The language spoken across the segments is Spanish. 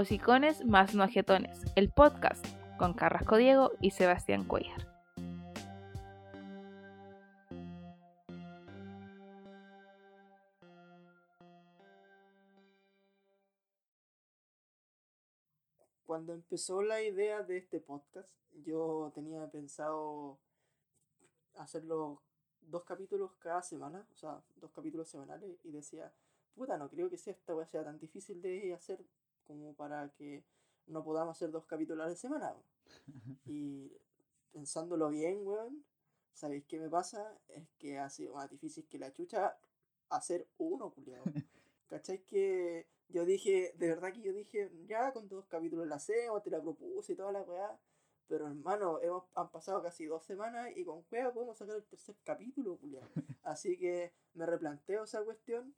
Hocicones más no ajetones, el podcast con Carrasco Diego y Sebastián Cuellar. Cuando empezó la idea de este podcast, yo tenía pensado hacerlo dos capítulos cada semana, o sea, dos capítulos semanales, y decía, puta, no creo que sea esta sea tan difícil de hacer como para que no podamos hacer dos capítulos a la semana. Y pensándolo bien, weón, ¿sabéis qué me pasa? Es que ha sido más difícil que la chucha hacer uno, culiado. ¿Cachai? Que yo dije, de verdad que yo dije, ya con dos capítulos la hacemos, te la propuse y toda la weá. Pero hermano, hemos, han pasado casi dos semanas y con weá podemos sacar el tercer capítulo, culiado. Así que me replanteo esa cuestión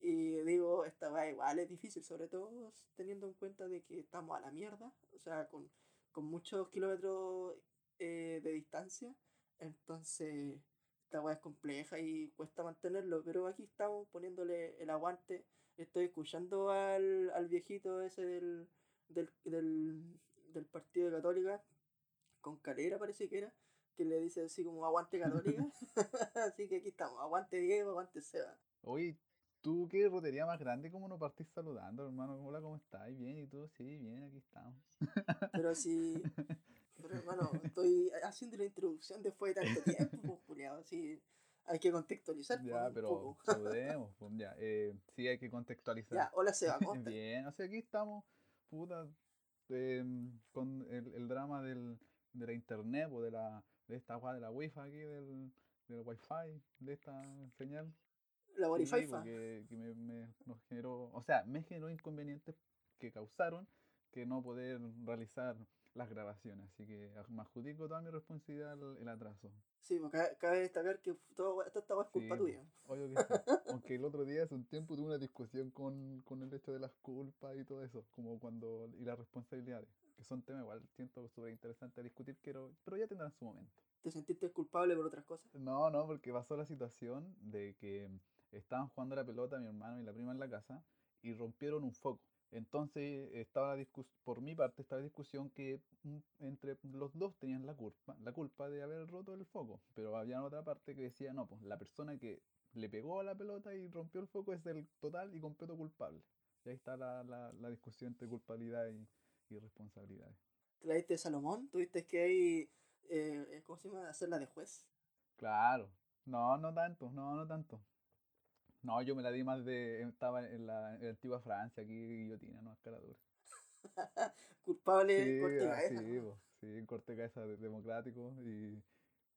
y digo, esta va igual es difícil, sobre todo teniendo en cuenta de que estamos a la mierda, o sea, con, con muchos kilómetros eh, de distancia. Entonces, esta weá es compleja y cuesta mantenerlo, pero aquí estamos poniéndole el aguante. Estoy escuchando al, al viejito ese del, del, del, del Partido de Católica, con Calera parece que era, que le dice así como aguante Católica. así que aquí estamos, aguante Diego, aguante Seba. Oye, tú qué rotería más grande, ¿cómo no partís saludando, hermano? Hola, ¿cómo estás? Bien, ¿y tú? Sí, bien, aquí estamos. Pero sí, pero hermano, estoy haciendo la introducción después de tanto tiempo, pues, culiao, así hay que contextualizar. pues, Ya, un pero poco. saludemos, pues, ya. Eh, sí, hay que contextualizar. Ya, hola Seba, ¿cómo? Bien, o sea, aquí estamos, puta, em, con el, el drama del, de la internet, o de la de esta de la wifi aquí, del, del wifi, de esta señal. La Sí, Warifaifa. porque que me, me- nos generó, o sea, me generó inconvenientes que causaron que no poder realizar las grabaciones. Así que me adjudico toda mi responsabilidad al el atraso. Sí, porque cabe- destacar que todo, esta es culpa Sí, tuya. Obvio que sí. Aunque el otro día hace un tiempo tuve una discusión con, con el hecho de las culpas y todo eso, como cuando, y las responsabilidades, que son temas igual, siento súper interesante discutir, quiero, pero ya tendrán su momento. ¿Te sentiste culpable por otras cosas? No, no, porque pasó la situación de que estaban jugando la pelota mi hermano y la prima en la casa y rompieron un foco. Entonces estaba la discusión, por mi parte estaba la discusión que mm, entre los dos tenían la culpa, la culpa de haber roto el foco, pero había otra parte que decía, no, pues la persona que le pegó a la pelota y rompió el foco es el total y completo culpable. Y ahí está la, la, la discusión entre culpabilidad y, y responsabilidades. ¿Te la diste de Salomón? ¿Tuviste que ahí, eh, ¿cómo se llama? Hacerla de juez. Claro, no, no tanto, no, no tanto. No, yo me la di más de, estaba en la, en la antigua Francia, aquí guillotina, no escaladura. Culpable, Sí, corte cabeza, sí, sí, en corte cabeza democrático y,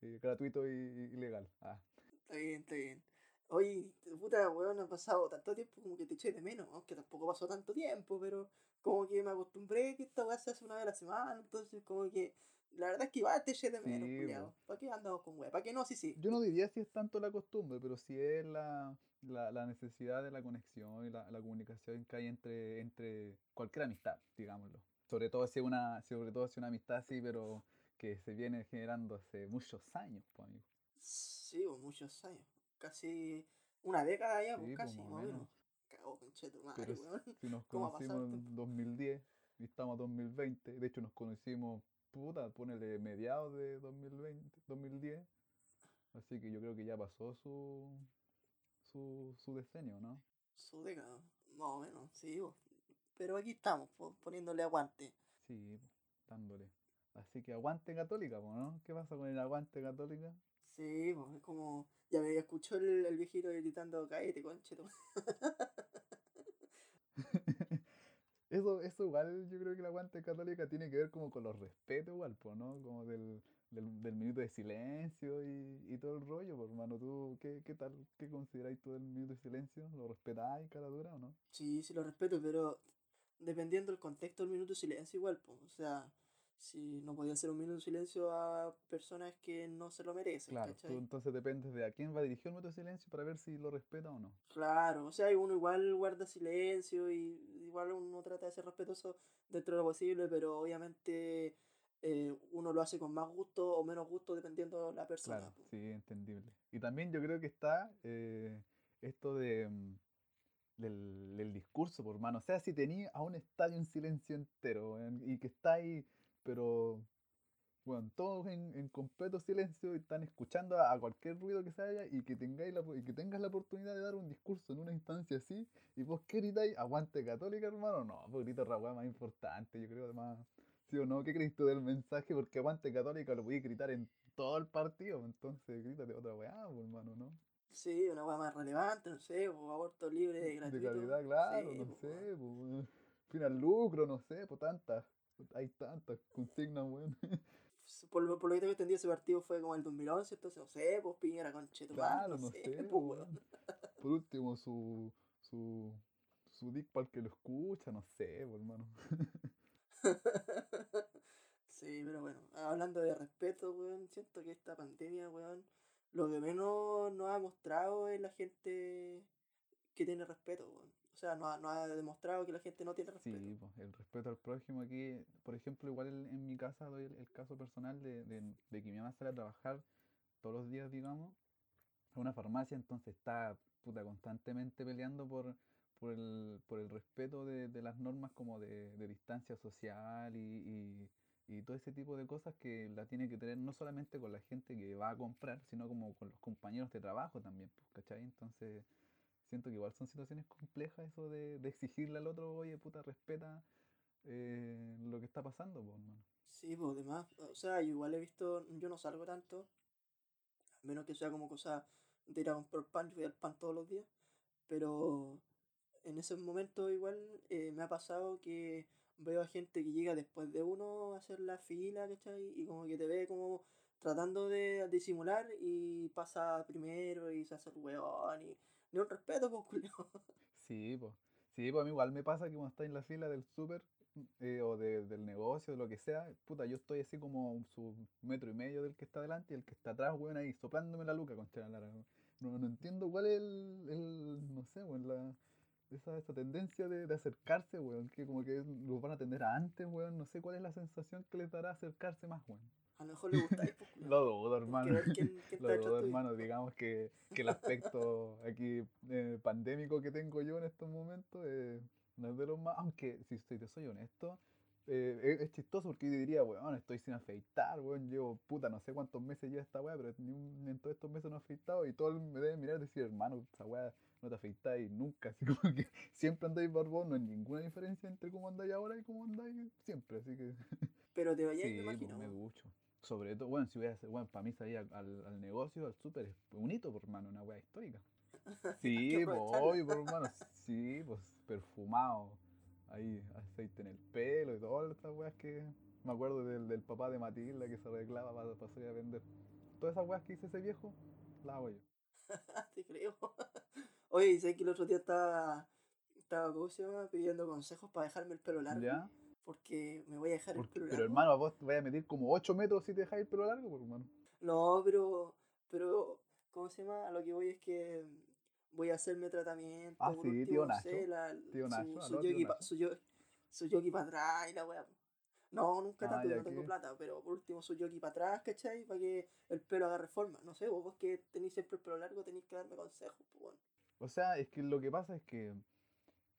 y gratuito y, y legal. Ah, Está bien, está bien. Oye, puta, weón, ha pasado tanto tiempo como que te eché de menos, aunque tampoco pasó tanto tiempo, pero como que me acostumbré que esta weá se hace una vez a la semana, entonces como que la verdad es que igual te eché de menos, Sí. ¿Para qué andamos con weá? ¿Para qué no? Sí, sí. Yo no diría si es tanto la costumbre, pero sí es la, la, la necesidad de la conexión y la, la comunicación que hay entre, entre cualquier amistad, digámoslo. Sobre todo si es una, sobre todo si una amistad así, pero que se viene generando hace muchos años, pues, amigo. Sí, pues, muchos años. Casi una década ya, pues Sí, pues, casi, más o menos. Cagó, concheto madre, Pero weón. si nos ¿Cómo ha pasado el conocimos en 2010 y estamos en 2020, de hecho nos conocimos, puta, ponele mediados de 2020, 2010, así que yo creo que ya pasó su, su, su decenio, ¿no? Su década, más o menos, sí, pues. Pero aquí estamos, poniéndole aguante. Sí, dándole. Así que aguante católica, po, ¿no? ¿Qué pasa con el aguante católica? Sí, pues es como. Ya me escuchó el, el viejito gritando, cállate, concheto. Eso, eso igual yo creo que el aguante católica tiene que ver como con los respetos igual, po, ¿no? Como del, del, del minuto de silencio y, y todo el rollo, por hermano. ¿Tú qué, qué tal, qué consideráis tú del minuto de silencio? ¿Lo respetáis cara dura o no? Sí, sí lo respeto, pero dependiendo del contexto del minuto de silencio igual, pues. O sea, si no podía hacer un minuto de silencio a personas que no se lo merecen, Claro, tú entonces dependes de a quién va dirigido el minuto de silencio para ver si lo respeta o no. Claro, o sea, uno igual guarda silencio y igual uno trata de ser respetuoso dentro de lo posible, pero obviamente eh, uno lo hace con más gusto o menos gusto dependiendo de la persona. Claro, sí, entendible. Y también yo creo que está eh, esto de, mm, del, del discurso, por mano. O sea, si tenía a un estadio en silencio entero, y que está ahí, pero bueno, todos en, en completo silencio y están escuchando a, a cualquier ruido que se haya y que tengáis la, y que tengas la oportunidad de dar un discurso en una instancia así y vos qué gritáis, aguante católica, hermano, no, pues grito la más importante, yo creo además, sí o no, ¿qué crees tú del mensaje? Porque aguante católica lo podéis gritar en todo el partido, entonces grítate otra weá, pues, hermano, ¿no? Sí, una weá más relevante, no sé, o aborto libre, De gratuito. calidad, claro, Sí, no pues, sé, pues, fin al lucro, no sé, pues tantas, hay tantas consignas, weón. Por, lo- por lo que tengo entendido, ese partido fue como el 2011, entonces no sé, pues Piñera conchetumare, Claro, no no sé, sé, pues, weón. Por último, su, su, su dick para el que lo escucha, no sé, pues, hermano. Sí, pero bueno, hablando de respeto, weón, siento que esta pandemia, weón, lo que menos nos ha mostrado es la gente que tiene respeto, weón. O sea, no ha, no ha demostrado que la gente no tiene respeto. Sí, pues, el respeto al prójimo aquí, por ejemplo, igual en, en mi casa doy el, el caso personal de, de, de que mi mamá sale a trabajar todos los días, digamos, a una farmacia, entonces está puta constantemente peleando por, por el, por el respeto de, de las normas como de, de distancia social y, y, todo ese tipo de cosas que la tiene que tener no solamente con la gente que va a comprar, sino como con los compañeros de trabajo también, pues, ¿cachai? Entonces siento que igual son situaciones complejas eso de, de exigirle al otro, oye, puta, respeta eh, lo que está pasando, pues, hermano. Sí, pues demás, o sea, igual he visto, yo no salgo tanto, a menos que sea como cosa de ir a comprar pan, yo voy al pan todos los días, pero en esos momentos igual eh, me ha pasado que veo a gente que llega después de uno a hacer la fila, ¿cachai? Y como que te ve como tratando de disimular y pasa primero y se hace el weón y ni un respeto, pues culiao. Sí, pues. Sí, pues a mí igual me pasa que cuando estás en la fila del súper eh, o de- del negocio, de lo que sea, puta, yo estoy así como un su metro y medio del que está delante y el que está atrás, weón, ahí soplándome la luca la lara. No, no entiendo cuál es el, el- no sé, weón, la, esa, esa tendencia de, de acercarse, weón, que como que los van a atender antes, weón, no sé cuál es la sensación que les dará acercarse más, weón. A lo mejor le gustáis, pues. Lo dudo, hermano. quién, quién Lo dudo, hermano. Digamos que, que el aspecto aquí eh, pandémico que tengo yo en estos momentos eh, no es de los más. Aunque, si, si te soy honesto, eh, es, chistoso porque yo diría, weón, estoy sin afeitar, weón. Llevo puta, no sé cuántos meses lleva esta weá, pero ni un- en todos estos meses no he afeitado y todos me deben mirar y decir, hermano, esa weá no te afeitáis nunca. Así como que siempre andáis barbón, no hay ninguna diferencia entre cómo andáis ahora y cómo andáis siempre. Así que. Pero te vayáis, Sí, me pues imagino. me ducho. Sobre todo, bueno, si voy a hacer, bueno, para mí salir al, al, negocio, al súper, es un hito, por hermano, una weá histórica. Sí, pues, obvio, por hermano, sí, pues, perfumado, ahí, aceite en el pelo y todas estas weas que, me acuerdo del, del papá de Matilda que se arreglaba para, para salir a vender. Todas esas weas que hice ese viejo, las hago yo. Te creo. Oye, sé que el otro día estaba, estaba ¿cómo se llama? pidiendo consejos para dejarme el pelo largo. ¿Ya? Porque me voy a dejar el pelo pero largo. hermano, vos te vas a medir como 8 metros si te dejáis el pelo largo, por hermano. No, pero, pero, ¿cómo se llama? A lo que voy es que voy a hacerme tratamiento. Ah, sí, último, tío no sé, Nacho. la, Tío su, Nacho, su tío yogi Nacho. su, yo- su yogi para atrás y la weá. No, nunca Ah, tanto, no tengo que- plata, pero por último su yogi para atrás, ¿cachai? Para que el pelo agarre forma. No sé, vos, vos que tenéis siempre el pelo largo tenéis que darme consejos, pues bueno. O sea, es que lo que pasa es que,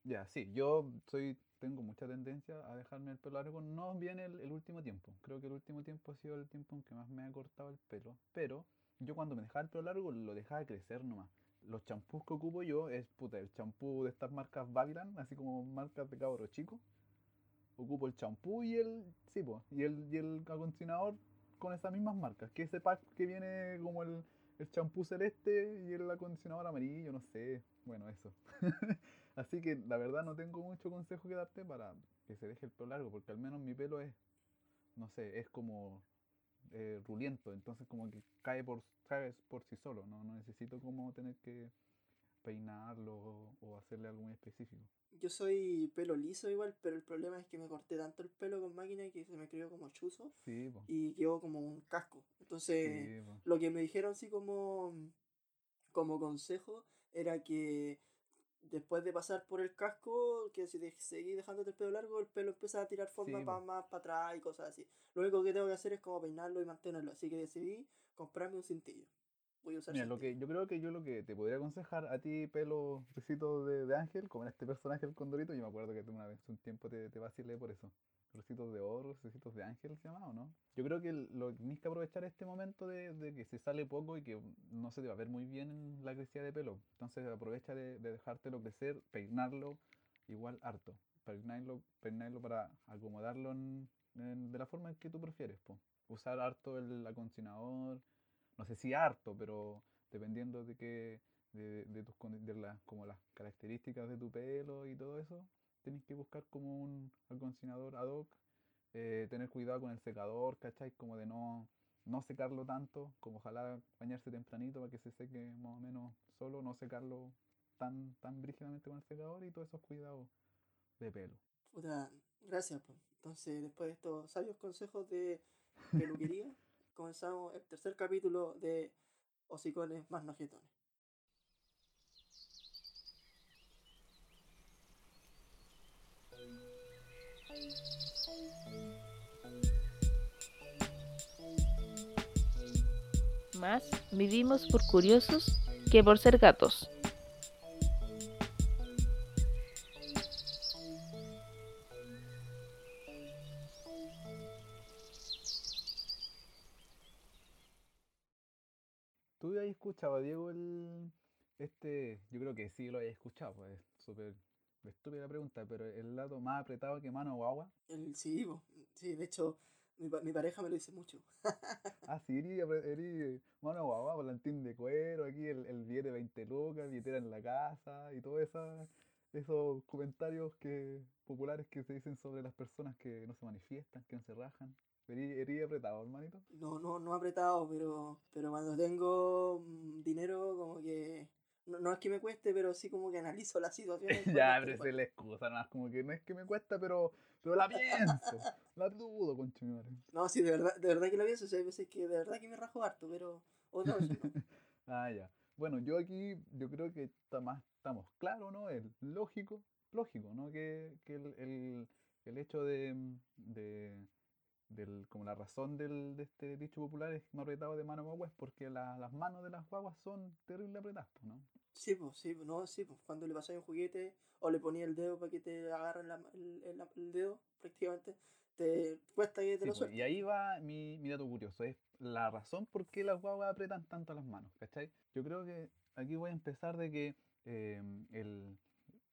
ya, sí, yo soy, tengo mucha tendencia a dejarme el pelo largo, no bien el, el último tiempo. Creo que el último tiempo ha sido el tiempo en que más me ha cortado el pelo. Pero yo cuando me dejaba el pelo largo lo dejaba crecer nomás. Los champús que ocupo yo es, puta, el champú de estas marcas Babylon, así como marcas de cabro chico. Ocupo el champú y el, sí, po, y el, y el acondicionador con esas mismas marcas. Que ese pack que viene como el, el champú celeste y el acondicionador amarillo, no sé. Bueno, eso. Así que la verdad no tengo mucho consejo que darte para que se deje el pelo largo, porque al menos mi pelo es, no sé, es como eh, ruliento, entonces como que cae por, cae por sí solo, no, no necesito como tener que peinarlo o, hacerle algo muy específico. Yo soy pelo liso igual, pero el problema es que me corté tanto el pelo con máquina que se me crió como chuzo Sí, po. y quedó como un casco. Entonces, Sí, lo que me dijeron así como, como consejo era que después de pasar por el casco, que si te seguís dejándote el pelo largo, el pelo empieza a tirar forma Sí, pa- po. más para atrás y cosas así. Lo único que tengo que hacer es como peinarlo y mantenerlo. Así que decidí comprarme un cintillo. Voy a usar Mira, lo que, yo creo que yo lo que te podría aconsejar a ti, pelo, recitos de, de ángel, como en este personaje el condorito, yo me acuerdo que tú una vez un tiempo te, te vacilé por eso. Recitos de oro, recitos de ángel se llama, ¿o no? Yo creo que lo tienes que aprovechar este momento de, de que se sale poco y que no se te va a ver muy bien en la crecida de pelo. Entonces aprovecha de, de dejártelo crecer, peinarlo igual harto. Peinarlo, peinarlo para acomodarlo en- en- de la forma en que tú prefieres, po. Usar harto el acondicionador, no sé si harto, pero dependiendo de que de, de tus de las como las características de tu pelo y todo eso, tienes que buscar como un acondicionador ad hoc, eh, tener cuidado con el secador, ¿cachai? Como de no, no secarlo tanto, como ojalá bañarse tempranito para que se seque más o menos solo, no secarlo tan, tan brígidamente con el secador y todos esos cuidados de pelo. Puta, gracias. Entonces, después de estos sabios consejos de peluquería, comenzamos el tercer capítulo de Hocicones más nojetones. Más vivimos por curiosos que por ser gatos. Escuchado, Diego, el este, yo creo que sí lo habías escuchado, pues es súper estúpida pregunta, pero el lado más apretado que mano guagua. El, sí, po. sí, de hecho, mi, mi pareja me lo dice mucho. Ah, sí, eri, mano guagua, volantín de cuero, aquí el, el billete de 20 lucas, billetera en la casa y todos esa, esos comentarios que, populares que se dicen sobre las personas que no se manifiestan, que no se rajan. Eri apretado, hermanito. No, no, no apretado, pero, pero cuando tengo mm, dinero, como que. No, no es que me cueste, pero sí como que analizo la situación. ya, pero esa es la excusa, nada más como que no es que me cuesta, pero, pero la pienso, la dudo, concha. No, sí, de verdad, de verdad que lo pienso. o sea, hay veces que de verdad que me rajo harto, pero otras veces no. Ah, ya. Bueno, yo aquí, yo creo que está más, estamos claros, ¿no? El lógico, lógico, ¿no? Que, que el, el, el hecho de, de, del, como la razón del, de este dicho popular es más apretado de mano guagua es porque la- las manos de las guaguas son terrible apretadas, ¿no? Sí, pues, sí, pues, no, sí, pues, cuando le pasáis un juguete o le ponía el dedo para que te agarren la- el, el- el dedo, prácticamente, te cuesta que te Sí, lo pues, sueltes. y ahí va mi, mi dato curioso, es la razón por qué las guaguas apretan tanto las manos, ¿cachai? Yo creo que aquí voy a empezar de que eh, el,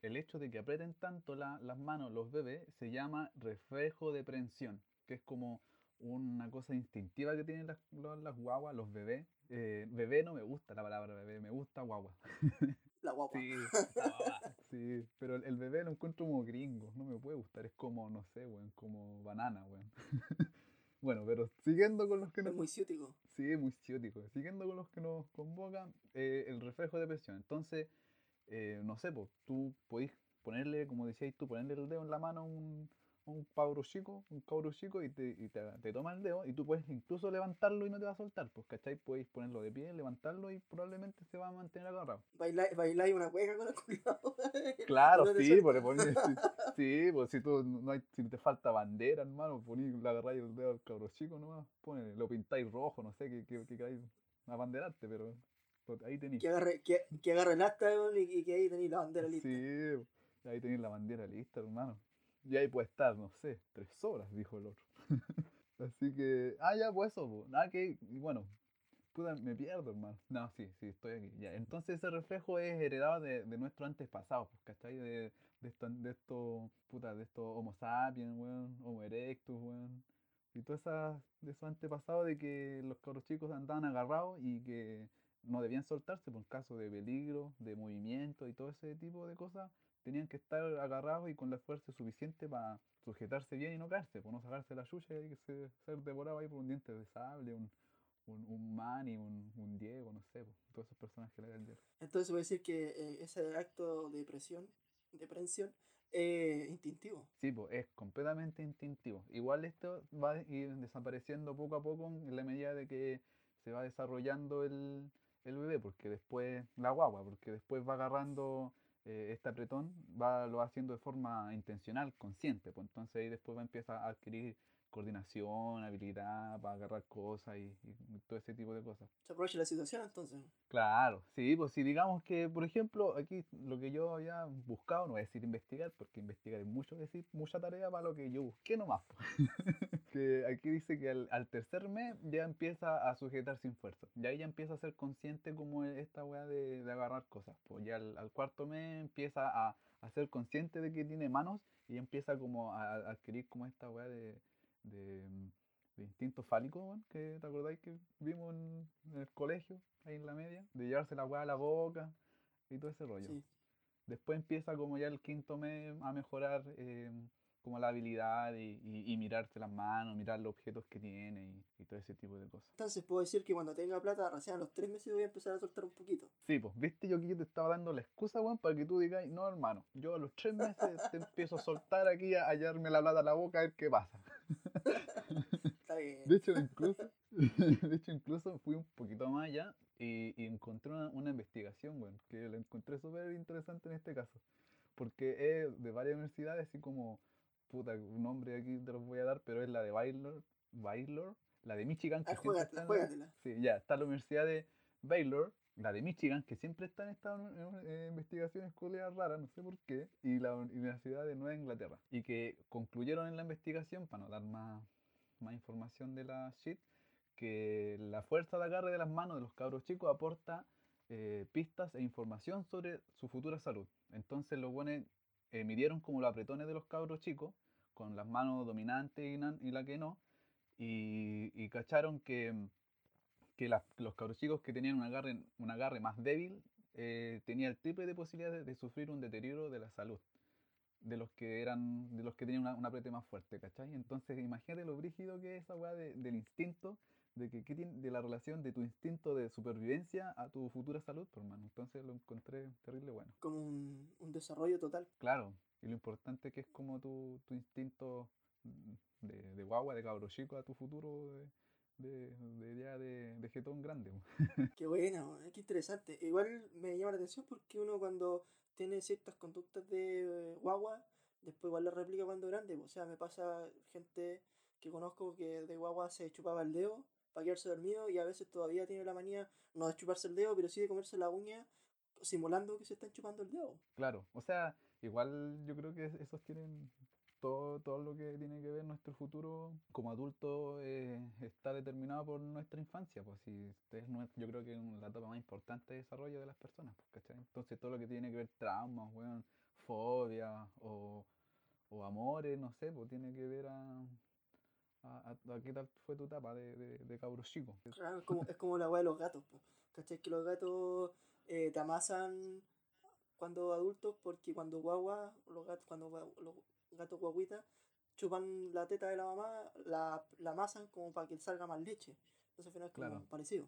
el hecho de que aprieten tanto la- las manos los bebés se llama reflejo de prensión, que es como una cosa instintiva que tienen las, las guaguas, los bebés. Eh, bebé no me gusta la palabra bebé, me gusta guagua. La guagua. Sí, la guagua, sí, pero el, bebé lo encuentro como gringo, no me puede gustar, es como, no sé, weón, como banana, weón. Bueno, pero siguiendo con los que Es nos... muy ciútico. Sí, muy ciútico. Siguiendo con los que nos convocan, eh, el reflejo de presión. Entonces, eh, no sé, pues tú podés ponerle, como decías tú, ponerle el dedo en la mano a un, un cabro chico, un cabro chico, y, te, y te, te toma el dedo, y tú puedes incluso levantarlo y no te va a soltar, pues, ¿cachai? Podéis ponerlo de pie, levantarlo y probablemente se va a mantener agarrado. Bailáis una cueca con el culiao. Claro, No sí, pues le pones, sí, sí, pues si tú no hay, si te falta bandera, hermano, ponís, le agarráis el dedo al cabro chico nomás, ponele, lo pintáis rojo, no sé, que, que, que queráis abanderarte, pero ahí tenéis. Que agarre, que, que agarre el asta weón, y, y que ahí tenéis la bandera lista. Sí, ahí tenéis la bandera lista, hermano. Y ahí puede estar, no sé, tres horas, dijo el otro. Así que, ah, ya, pues eso, pues, nada que, bueno, puta, me pierdo, hermano. No, sí, sí, estoy aquí. Ya. Entonces ese reflejo es heredado de, de nuestros antepasados, pues, ¿cachai? De, de estos, de estos, puta, de estos Homo sapiens, weón, Homo erectus, weón. Y todo esa, de esos antepasados de que los cabros chicos andaban agarrados y que no debían soltarse por caso de peligro, de movimiento y todo ese tipo de cosas, tenían que estar agarrados y con la fuerza suficiente para sujetarse bien y no caerse, por no sacarse la chucha y que se, ser devorado ahí por un diente de sable, un, un, un Manny, un, un Diego, no sé, po, todas esas personas que le dan. Entonces voy a decir que eh, ese acto de presión, de prensión, es instintivo. Sí, pues es completamente instintivo. Igual esto va a ir desapareciendo poco a poco en la medida de que se va desarrollando el, el bebé, porque después, la guagua, porque después va agarrando eh, este apretón, va, lo va haciendo de forma intencional, consciente, pues entonces ahí después va a empezar a adquirir coordinación, habilidad para agarrar cosas y, y todo ese tipo de cosas. Se aprovecha la situación entonces. Claro, sí, pues si digamos que, por ejemplo, aquí lo que yo había buscado, no voy a decir investigar, porque investigar es mucho decir, mucha tarea para lo que yo busqué nomás. po. que aquí dice que al, al tercer mes ya empieza a sujetar sin fuerza. Y ahí ya empieza a ser consciente como esta weá de, de agarrar cosas. Pues ya al, al cuarto mes empieza a, a ser consciente de que tiene manos y empieza como a, a adquirir como esta weá de, de, de instinto fálico, que te acordáis que vimos en, en el colegio, ahí en la media, de llevarse la weá a la boca y todo ese rollo. Sí. Después empieza como ya el quinto mes a mejorar eh, como la habilidad y, y- y mirarse las manos, mirar los objetos que tiene y, y todo ese tipo de cosas. Entonces puedo decir que cuando tenga plata, recién a los tres meses voy a empezar a soltar un poquito. Sí, pues, viste, yo aquí te estaba dando la excusa, weón, para que tú digas, no, hermano, yo a los tres meses te empiezo a soltar aquí, a hallarme la plata a la boca, a ver qué pasa. Está bien. De hecho, incluso, de hecho, incluso fui un poquito más allá y, y encontré una, una investigación, weón, que la encontré súper interesante en este caso. Porque es de varias universidades, así como, puta, un nombre aquí te los voy a dar, pero es la de Baylor, Baylor la de Michigan, que Ah, siempre en. Sí, ya, está la Universidad de Baylor, la de Michigan, que siempre está en estas eh, investigaciones culiadas raras, no sé por qué, y la Universidad de Nueva Inglaterra. Y que concluyeron en la investigación, para no dar más, más información de la shit, que la fuerza de agarre de las manos de los cabros chicos aporta eh, pistas e información sobre su futura salud. Entonces los buenos eh, midieron como los apretones de los cabros chicos, con las manos dominantes y, y la que no, y, y cacharon que, que los cabros chicos que tenían un agarre, un agarre más débil eh, tenían el triple de posibilidades de, sufrir un deterioro de la salud de los que eran de los que tenían un apriete más fuerte, ¿cachai? Entonces imagínate lo brígido que es esa weá de- del instinto, de que, qué tiene- de la relación de tu instinto de supervivencia a tu futura salud, por hermano. Entonces lo encontré terrible bueno. Como un, un desarrollo total. Claro, y lo importante que es como tu, tu instinto de, de guagua, de cabro chico a tu futuro de, de, de ya de, jetón grande. Qué bueno, eh, qué interesante. Igual me llama la atención porque uno cuando tiene ciertas conductas de guagua, después igual la replica cuando grande. O sea, me pasa gente que conozco que de guagua se chupaba el dedo para quedarse dormido y a veces todavía tiene la manía no de chuparse el dedo, pero sí de comerse la uña simulando que se están chupando el dedo. Claro, o sea, igual yo creo que esos tienen todo, todo lo que tiene que ver nuestro futuro como adulto eh, está determinado por nuestra infancia, pues si es yo creo que es la etapa más importante de desarrollo de las personas, pues, ¿cachai? Entonces todo lo que tiene que ver traumas, weón, fobia o, o amores, no sé, pues tiene que ver a, a, a- a qué tal fue tu etapa de, de, de cabro chico. Claro, es como, es como la weá de los gatos. po. ¿Cachai? Que los gatos eh, te amasan cuando adultos porque cuando guagua, los gatos, cuando los gatos guaguitas chupan la teta de la mamá, la, la amasan como para que salga más leche. Entonces al final es como Claro. parecido.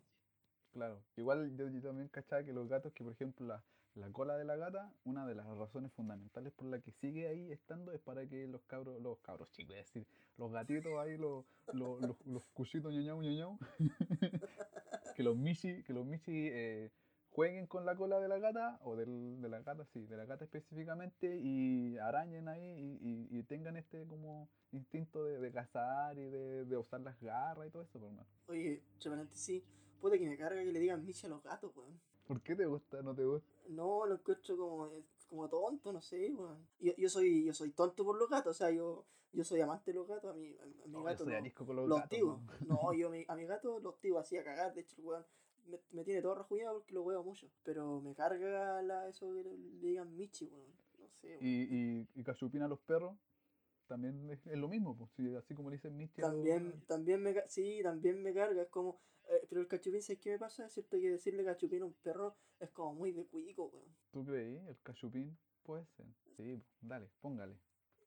Claro, igual yo, yo también cachaba que los gatos, que por ejemplo la, la cola de la gata, una de las razones fundamentales por la que sigue ahí estando es para que los cabros, los cabros chicos, es decir, los gatitos ahí, los, los, los, los cuchitos ñoñau ñoñau, que los michi, que los michi eh, jueguen con la cola de la gata, o del, de la gata, sí, de la gata específicamente, y arañen ahí y, y- y tengan este como instinto de, de cazar y de, de usar las garras y todo eso, por hermano. Oye, entre paréntesis, puta que me carga que le digan micha a los gatos, weón. ¿Por qué te gusta? ¿No te gusta? No, lo encuentro como, como tonto, no sé, weón. Yo, yo soy, yo soy tonto por los gatos, o sea, yo, yo soy amante de los gatos, a mi, a, a mi No, yo gato soy no- arisco con los los gatos, tíos. ¿no? No, yo mi- a mi gato los tíos así a cagar. De hecho, weón me, me tiene todo rajuñado porque lo huevo mucho. Pero me carga la, eso que le, le digan Michi, weón. No sé, weón. Y, y, y cachupina a los perros también es, lo mismo, pues, así como le dicen Misty También, también me, sí, también me carga. Es como, eh, pero el cachupín, ¿sabes qué me pasa? Es cierto que decirle cachupín a un perro es como muy de cuico, weón. ¿Tú creí? El cachupín puede ser. Sí, dale, póngale.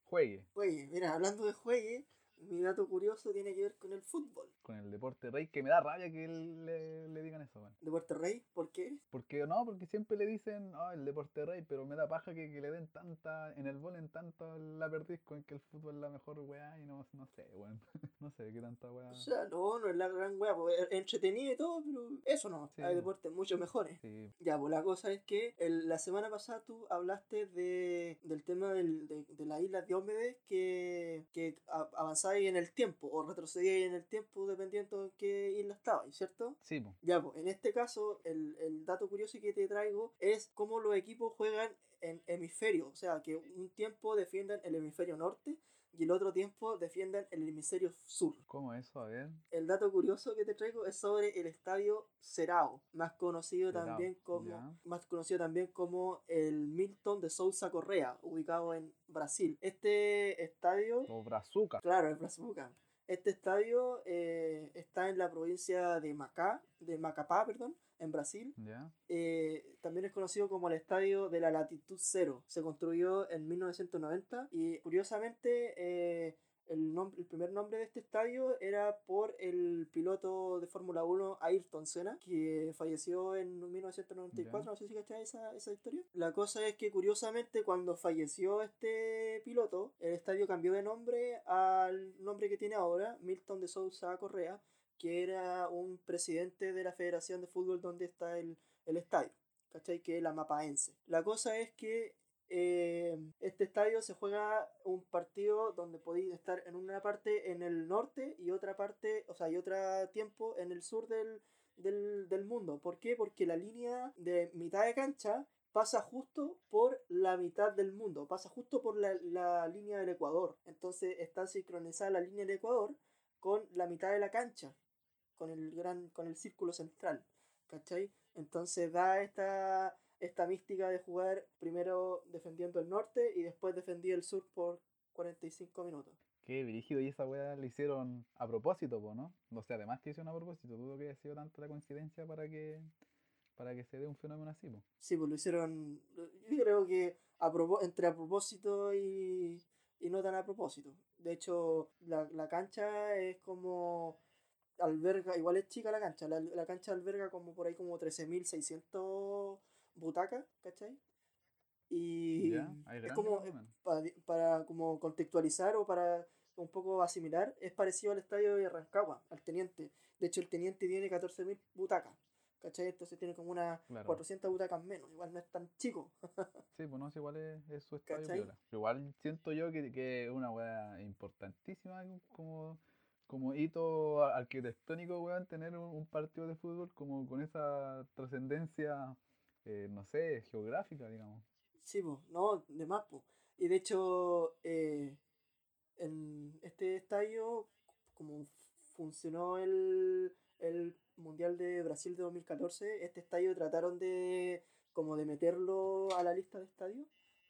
Juegue Oye, mira, hablando de juegue, mi dato curioso tiene que ver con el fútbol. con el deporte rey, que me da rabia que le, le digan eso, weón. Deporte Rey, ¿por qué? Porque no, porque siempre le dicen, ah, el deporte rey, pero me da paja que, que le den tanta, en el en tanto la perdisco en que el fútbol es la mejor weá y no, no sé, weón. no sé qué tanta weá. O sea, no, no es la gran weá, pues, es entretenido y todo, pero eso no. Sí. Hay deportes mucho mejores. Sí, Ya, pues la cosa es que el- la semana pasada tú hablaste de, del tema del- de, de las islas Diómedes que, que a- avanzaron avanzáis en el tiempo o retrocedíais en el tiempo dependiendo de qué isla estabais, ¿cierto? Sí, po. Ya, pues, en este caso, el, el dato curioso que te traigo es cómo los equipos juegan en hemisferio. O sea, que un tiempo defienden el hemisferio norte y el otro tiempo defienden el hemisferio sur. ¿Cómo eso? A ver. El dato curioso que te traigo es sobre el estadio Serao, más conocido también como más conocido también como el Milton de Sousa Correa, ubicado en Brasil. Este estadio, O Brazuca. claro, es Brazuca. Este estadio eh, está en la provincia de Macá, de Macapá, perdón, en Brasil. ¿Ya? Eh, también es conocido como el Estadio de la Latitud Cero. Se construyó en 1990 y curiosamente eh, el, el primer nombre de este estadio era por el piloto de Fórmula 1 Ayrton Senna, que falleció en 1994. Ya. No sé si cachai esa, esa historia. La cosa es que curiosamente cuando falleció este piloto, el estadio cambió de nombre al nombre que tiene ahora, Milton de Sousa Correa, que era un presidente de la Federación de Fútbol donde está el, el estadio, ¿cachai? Que es la Mapaense. La cosa es que eh, este estadio se juega un partido donde podéis estar en una parte en el norte y otra parte, o sea, y otro tiempo en el sur del, del, del mundo. ¿Por qué? Porque la línea de mitad de cancha pasa justo por la mitad del mundo, pasa justo por la, la línea del Ecuador. Entonces está sincronizada la línea del Ecuador con la mitad de la cancha, con el gran, con el círculo central, ¿cachai? Entonces da esta, esta mística de jugar primero defendiendo el norte y después defendí el sur por 45 minutos. Qué brígido y esa weá la hicieron a propósito, po, ¿no? O sea, además que hicieron a propósito, dudo que haya sido tanta la coincidencia para que para que se dé un fenómeno así, po. Sí, pues lo hicieron, yo creo que a entre a propósito y, y no tan a propósito. De hecho, la, la cancha es como alberga, igual es chica la cancha, la, la cancha alberga como por ahí como 13.600 butacas, ¿cachai? Y es como, para, para como contextualizar o para un poco asimilar, es parecido al estadio de Rancagua, al Teniente. De hecho, el Teniente tiene 14.000 butacas, ¿cachai? Entonces tiene como unas Claro. 400 butacas menos, igual no es tan chico. Sí, pues no, si igual es, es su estadio igual siento yo que, que es una weá importantísima como, como hito arquitectónico, weón, tener un, partido de fútbol como con esa trascendencia, eh, no sé, geográfica, digamos. Sí, pues, no, de más, po. Y de hecho, eh, en este estadio, como funcionó el, el Mundial de Brasil de 2014, este estadio trataron de como de meterlo a la lista de estadios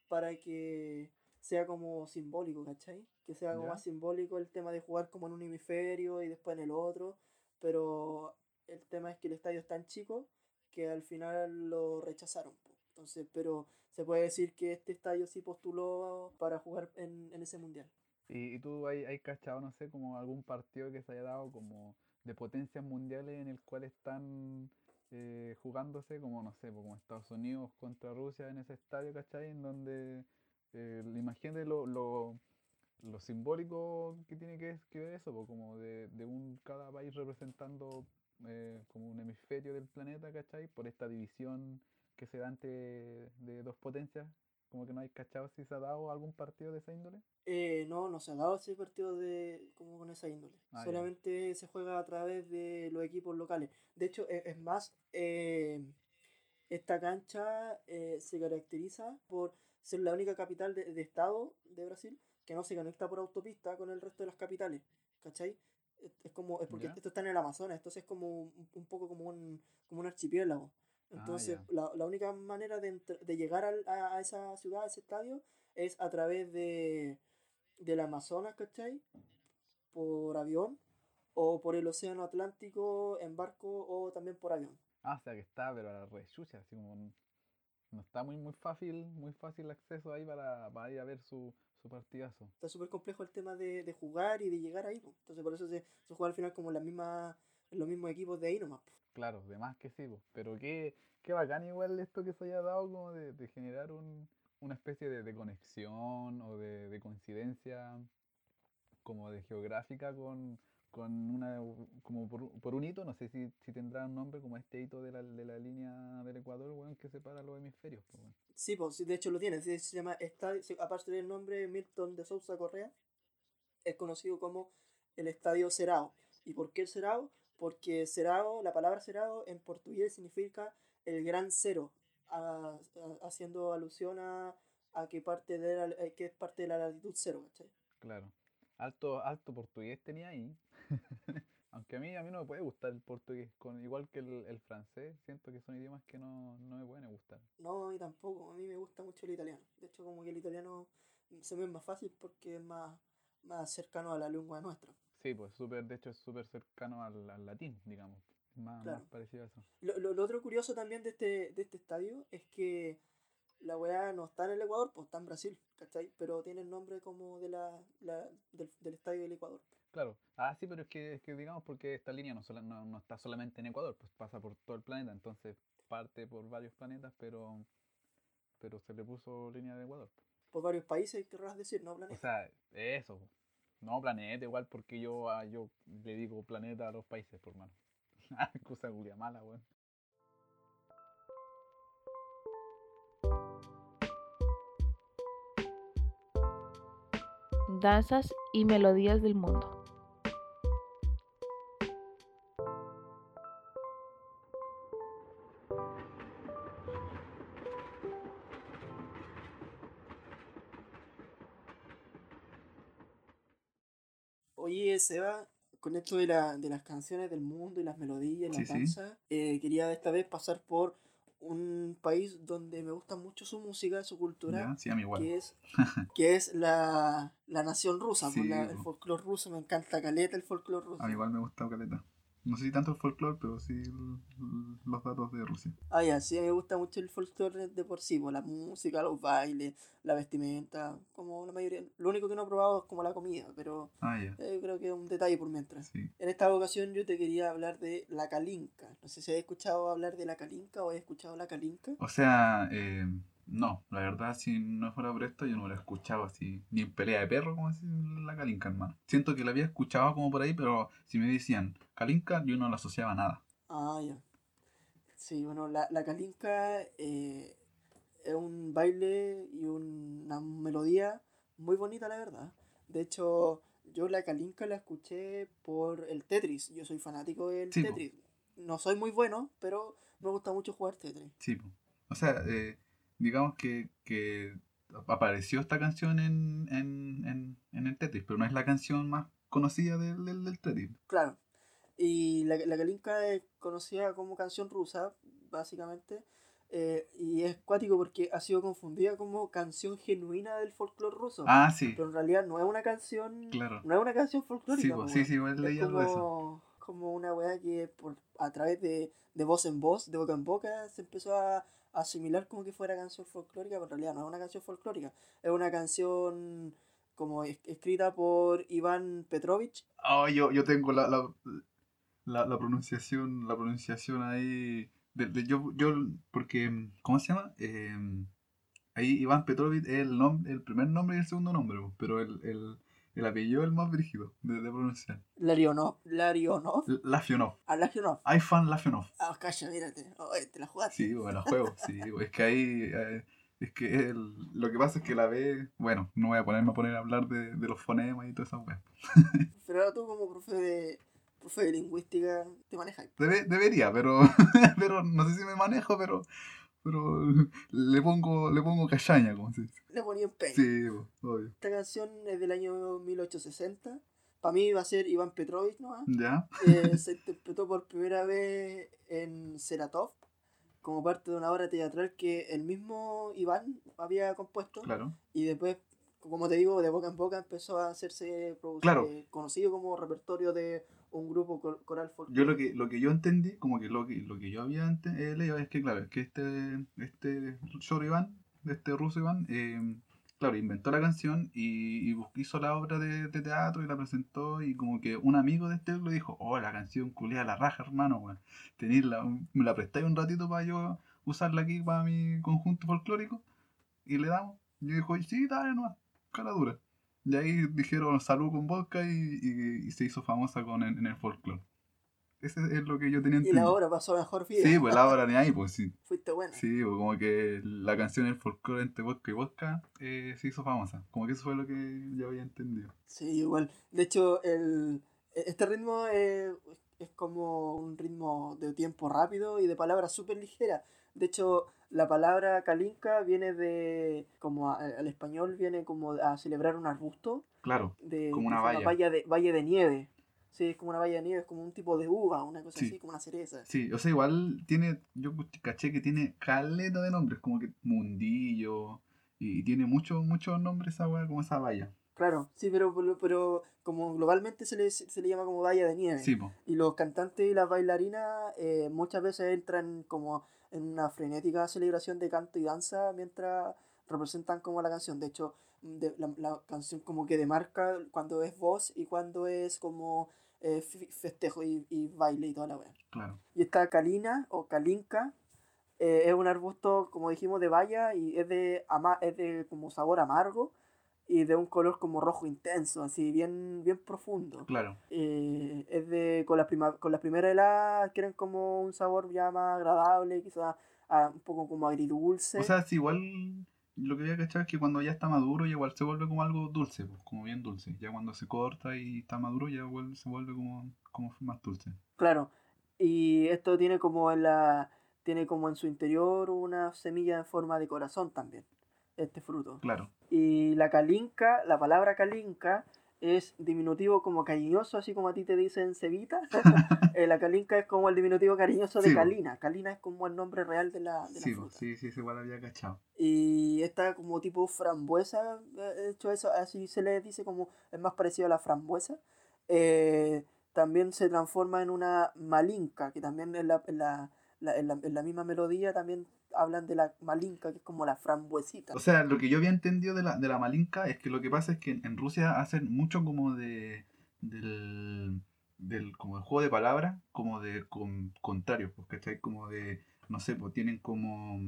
para que sea como simbólico, ¿cachai? Que sea algo más simbólico el tema de jugar como en un hemisferio y después en el otro, pero el tema es que el estadio es tan chico que al final lo rechazaron. Entonces, pero se puede decir que este estadio sí postuló para jugar en, en ese mundial. Y, y tú hay, hay cachado, no sé, como algún partido que se haya dado como de potencias mundiales en el cual están eh, jugándose, como no sé, como Estados Unidos contra Rusia en ese estadio, ¿cachai? En donde eh, imagínate lo, lo, lo simbólico que tiene que, que ver eso, pues, como de, de un cada país representando eh, como un hemisferio del planeta, ¿cachai? Por esta división que se da entre de dos potencias, como que no hay cachado si se ha dado algún partido de esa índole. Eh, no, no se ha dado ese partido de como con esa índole. Ah, ya. Solamente se juega a través de los equipos locales. De hecho, e- es, más, eh, esta cancha eh, se caracteriza por ser la única capital de, de estado de Brasil que no se conecta por autopista con el resto de las capitales. ¿Cachai? Es, como, es porque Ya. esto está en el Amazonas, entonces es como un, un poco como un, como un archipiélago. Ah, Entonces, la, la única manera de, de llegar al- a, a esa ciudad, a ese estadio, es a través de del Amazonas, ¿cachai? Por avión, o por el Océano Atlántico en barco, o también por avión. Ah, o sea que está, pero a la rechucha, así como no está muy muy fácil, muy fácil acceso ahí para, para ir a ver su, su partidazo. Está súper complejo el tema de, de jugar y de llegar ahí, po. entonces por eso se, se juega al final como la misma, en los mismos equipos de ahí nomás. Claro, de más que sí, po, pero qué, qué bacán igual esto que se haya dado como de, de generar un, una especie de, de conexión o de, de coincidencia como de geográfica con, con una, como por, por un hito, no sé si, si tendrá un nombre como este hito de la, de la línea del Ecuador, weón, que separa los hemisferios, po, weón. Sí, pues, sí, de hecho lo tiene, se llama, estadio, se- aparte del nombre Milton de Sousa Correa, es conocido como el Estadio Serao. ¿Y por qué el Serao? Porque Serao, la palabra Serao en portugués significa el gran cero, a- a- haciendo alusión a, a que, parte de la- eh, que es parte de la latitud cero, ¿cachai? Claro. Alto, alto portugués tenía ahí. Aunque a mí, a mí no me puede gustar el portugués, con, igual que el, el francés, siento que son idiomas que no, no me pueden gustar. No, y tampoco, a mí me gusta mucho el italiano. De hecho, como que el italiano se me es más fácil porque es más, más cercano a la lengua nuestra. Sí, pues súper, de hecho es súper cercano al, al latín, digamos. Más, Claro. más parecido a eso. Lo, lo- lo otro curioso también de este, de este estadio es que la weá no está en el Ecuador, pues está en Brasil, ¿cachai? Pero tiene el nombre como de la, la- del, del estadio del Ecuador. Claro. Ah, sí, pero es que, es que digamos porque esta línea no, sola- no, no está solamente en Ecuador, pues pasa por todo el planeta, entonces parte por varios planetas, pero pero se le puso línea de Ecuador. Por varios países, querrás decir, ¿no? O Planeta. sea, eso. No planeta, igual porque yo, ah, yo le digo planeta a los países, por mano. Cosa culia mala, weón. Danzas y melodías del mundo. Seba, con esto de, la, de las canciones del mundo y las melodías y Sí, sí. danzas, eh, quería esta vez pasar por un país donde me gusta mucho su música, su cultura, sí, que es, que es la, la nación rusa, por la- el po. folclore ruso, me encanta caleta el folclore ruso. A mí igual me gusta Caleta. No sé si tanto el folclore, pero sí los datos de Rusia. Ah, ya, sí, me gusta mucho el folclore de por sí, la música, los bailes, la vestimenta, como la mayoría. Lo único que no he probado es como la comida, pero Ah, ya. eh, creo que es un detalle por mientras. Sí. En esta ocasión yo te quería hablar de la calinca. No sé si has escuchado hablar de la calinca o has escuchado la calinca. O sea, eh, no, la verdad, si no fuera por esto, yo no he escuchado así, ni en pelea de perro, como así la Kalinka, hermano. Siento que la había escuchado como por ahí, pero si me decían Kalinka, yo no la asociaba a nada. Ah, ya. Sí, bueno, la, la calinca eh, es un baile y una melodía muy bonita, la verdad. De hecho, yo la calinca la escuché por el Tetris. Yo soy fanático del Sí, po. Tetris. No soy muy bueno, pero me gusta mucho jugar Tetris. Sí, po. o sea, eh, digamos que, que apareció esta canción en, en, en, en el Tetris, pero no es la canción más conocida del, del, del Tetris. Claro. Y la, la Kalinka es conocida como canción rusa, básicamente. eh, y es cuático porque ha sido confundida como canción genuina del folclore ruso. Ah, sí, Pero en realidad no es una canción. claro. No es una canción folclórica. sí, sí, igual Es leí algo de eso. Como, una weá que por, a través de, de voz en voz, de boca en boca, se empezó a, asimilar como que fuera canción folclórica, pero en realidad no es una canción folclórica. Es una canción como es- escrita por Iván Petrovich. Oh, yo, yo tengo la, la, la, pronunciación, la pronunciación ahí. De, de- yo, yo, porque, ¿cómo se llama? Eh, ahí Iván Petrovich es el, nombre, el primer nombre y el segundo nombre, pero el, el, el apellido es el más brígido de, de pronunciar. Larionov. Larionov. Lafionov. Ah, Larionov. Ifan Lafionov. Ah, calla, mírate. Oh, te la jugaste. Sí, bueno, juego, sí, es que ahí. eh, es que el- lo que pasa es que la B. Bueno, no voy a ponerme a poner a hablar de, de los fonemas y todas esas weas. Pero ahora tú como profe de, profe de lingüística te manejas. Debe- debería, pero, pero no sé si me manejo, pero, pero le pongo, le pongo cachaña, como se dice. Le ponía empeño. Sí, obvio. Esta canción es del año 1860. Para mí va a ser Iván Petrovich, ¿no? ¿Ya? Eh, se interpretó por primera vez en Seratov como parte de una obra teatral que el mismo Iván había compuesto Claro. y después, como te digo, de boca en boca empezó a hacerse produ- Claro. eh, conocido como repertorio de un grupo cor- coral folk. Yo lo que, lo que yo entendí, como que lo que, lo que yo había eh, leído es que, claro, es que este, este Shor Iván, este ruso Iván, eh, claro, inventó la canción y, y hizo la obra de, de teatro y la presentó y como que un amigo de este le dijo, oh, la canción culia la raja, hermano, weón. Me la prestáis un ratito para yo usarla aquí para mi conjunto folclórico y le damos. Y yo dijo, sí, dale nomás, cara dura. Y ahí dijeron salud con vodka y, y- y se hizo famosa con en, en el folclore. Ese es lo que yo tenía Y la entendido. obra pasó a mejor vida. Sí, pues la obra de ahí, pues sí. Fuiste buena. Sí, pues como que la canción El folclore entre vodka y vodka eh, se hizo famosa. Como que eso fue lo que yo había entendido. Sí, igual. De hecho, el, este ritmo es, es como un ritmo de tiempo rápido y de palabras súper ligeras. De hecho, la palabra calinca viene de, como a- al español, viene como a celebrar un arbusto. Claro, De, Como una valla. Valle de, valle de nieve. Sí, es como una valla de nieve, es como un tipo de uva, una cosa Sí. así, como una cereza. sí, o sea, igual tiene, yo caché que tiene caleta de nombres, como que Mundillo, y, y tiene muchos, muchos nombres esa weá, como esa valla. Claro, sí, pero, pero, pero como globalmente se le, se le llama como valla de nieve. Sí. Y los cantantes y las bailarinas eh, muchas veces entran como en una frenética celebración de canto y danza mientras representan como la canción. De hecho, de- la, la canción como que demarca cuando es voz y cuando es como eh, festejo y, y baile y toda la. Claro. Y esta calina o calinca eh, es un arbusto, como dijimos, de valla y es de, ama es de como sabor amargo y de un color como rojo intenso, así bien, bien profundo. Claro. Eh, es de con las, prima- con las primeras heladas quieren como un sabor ya más agradable, quizás ah, un poco como agridulce. O sea, sí, igual lo que había cachado es que cuando ya está maduro, ya igual se vuelve como algo dulce, pues, como bien dulce. Ya cuando se corta y está maduro, ya igual se vuelve como, como más dulce. Claro. Y esto tiene como en la tiene como en su interior una semilla en forma de corazón también, este fruto. Claro. Y la calinca, la palabra calinca es diminutivo como cariñoso, así como a ti te dicen cevita. Eh, la calinca es como el diminutivo cariñoso de Sí, calina. Calina es como el nombre real de la, de la Sí, fruta. pues, sí, sí, sí, igual había cachado. Y esta como tipo frambuesa, eh, de hecho eso así se le dice como es más parecido a la frambuesa. eh, también se transforma en una malinca, que también en la, en la, la- en la- en la misma melodía también hablan de la malinca, que es como la frambuesita. O sea, lo que yo había entendido de la, de la malinca es que lo que pasa es que en, Rusia hacen mucho como de del, del como juego de palabras, como de con, contrarios, pues, ¿cachai? Como de, no sé, pues tienen como,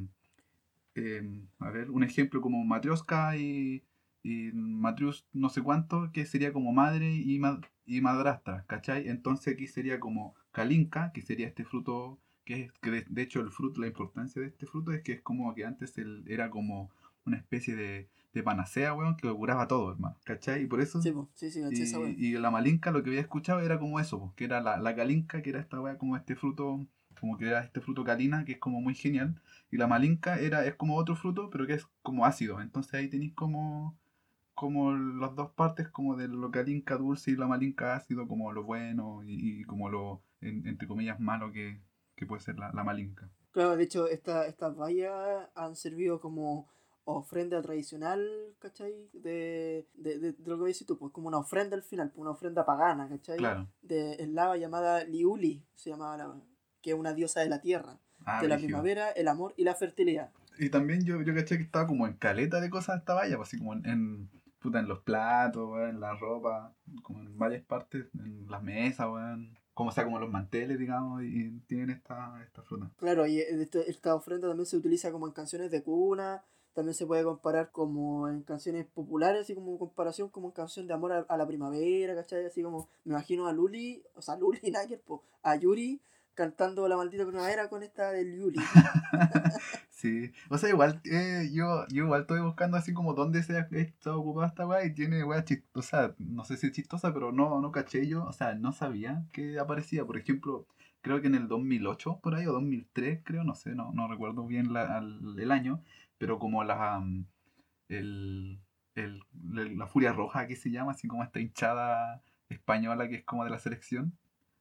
eh, a ver, un ejemplo como matrioska y, y matrius no sé cuánto, que sería como madre y, ma- y madrastra, ¿cachai? Entonces aquí sería como kalinka, que sería este fruto que que de, hecho el fruto, la importancia de este fruto es que es como que antes el- era como una especie de, de panacea, weón, que lo curaba todo, hermano, ¿cachai? Y por eso... Sí, po, sí, sí, caché esa y, y la malinca lo que había escuchado era como eso, que era la, la calinca, que era esta weá como este fruto, como que era este fruto calina, que es como muy genial. Y la malinca era, es como otro fruto, pero que es como ácido. Entonces ahí tenéis como, como las dos partes, como de lo calinca dulce y la malinca ácido, como lo bueno y, y como lo, en- entre comillas, malo que, que puede ser la, la malinca. Claro, de hecho, esta, estas vallas han servido como ofrenda tradicional, ¿cachai? De, de, de, de lo que dices tú, pues como una ofrenda al final, pues una ofrenda pagana, ¿cachai? Claro. De eslava llamada Liuli, se llamaba la, que es una diosa de la tierra, Ah, de la primavera, el amor y la fertilidad. Y también yo, yo caché que estaba como en caleta de cosas esta valla, pues así como en, en, puta, en los platos, en la ropa, como en varias partes, en las mesas, weón, como sea, como los manteles, digamos, y, y tienen esta, esta fruta. Claro, y este- esta ofrenda también se utiliza como en canciones de cuna, también se puede comparar como en canciones populares, así como comparación como en canción de amor a, a la primavera, ¿cachai? Así como me imagino a Luli, o sea, Luli Nagel, po, a Yuri cantando la maldita primavera con esta del Yuri. Sí, o sea, igual, eh, yo, yo igual estoy buscando así como dónde se ha estado ocupada esta weá y tiene weá chistosa, no sé si es chistosa, pero no, no caché yo, o sea, no sabía que aparecía, por ejemplo, creo que en el 2008 por ahí, o 2003 creo, no sé, no, no recuerdo bien la- el año, pero como la, el- el- la Furia Roja que se llama, así como esta hinchada española que es como de la selección.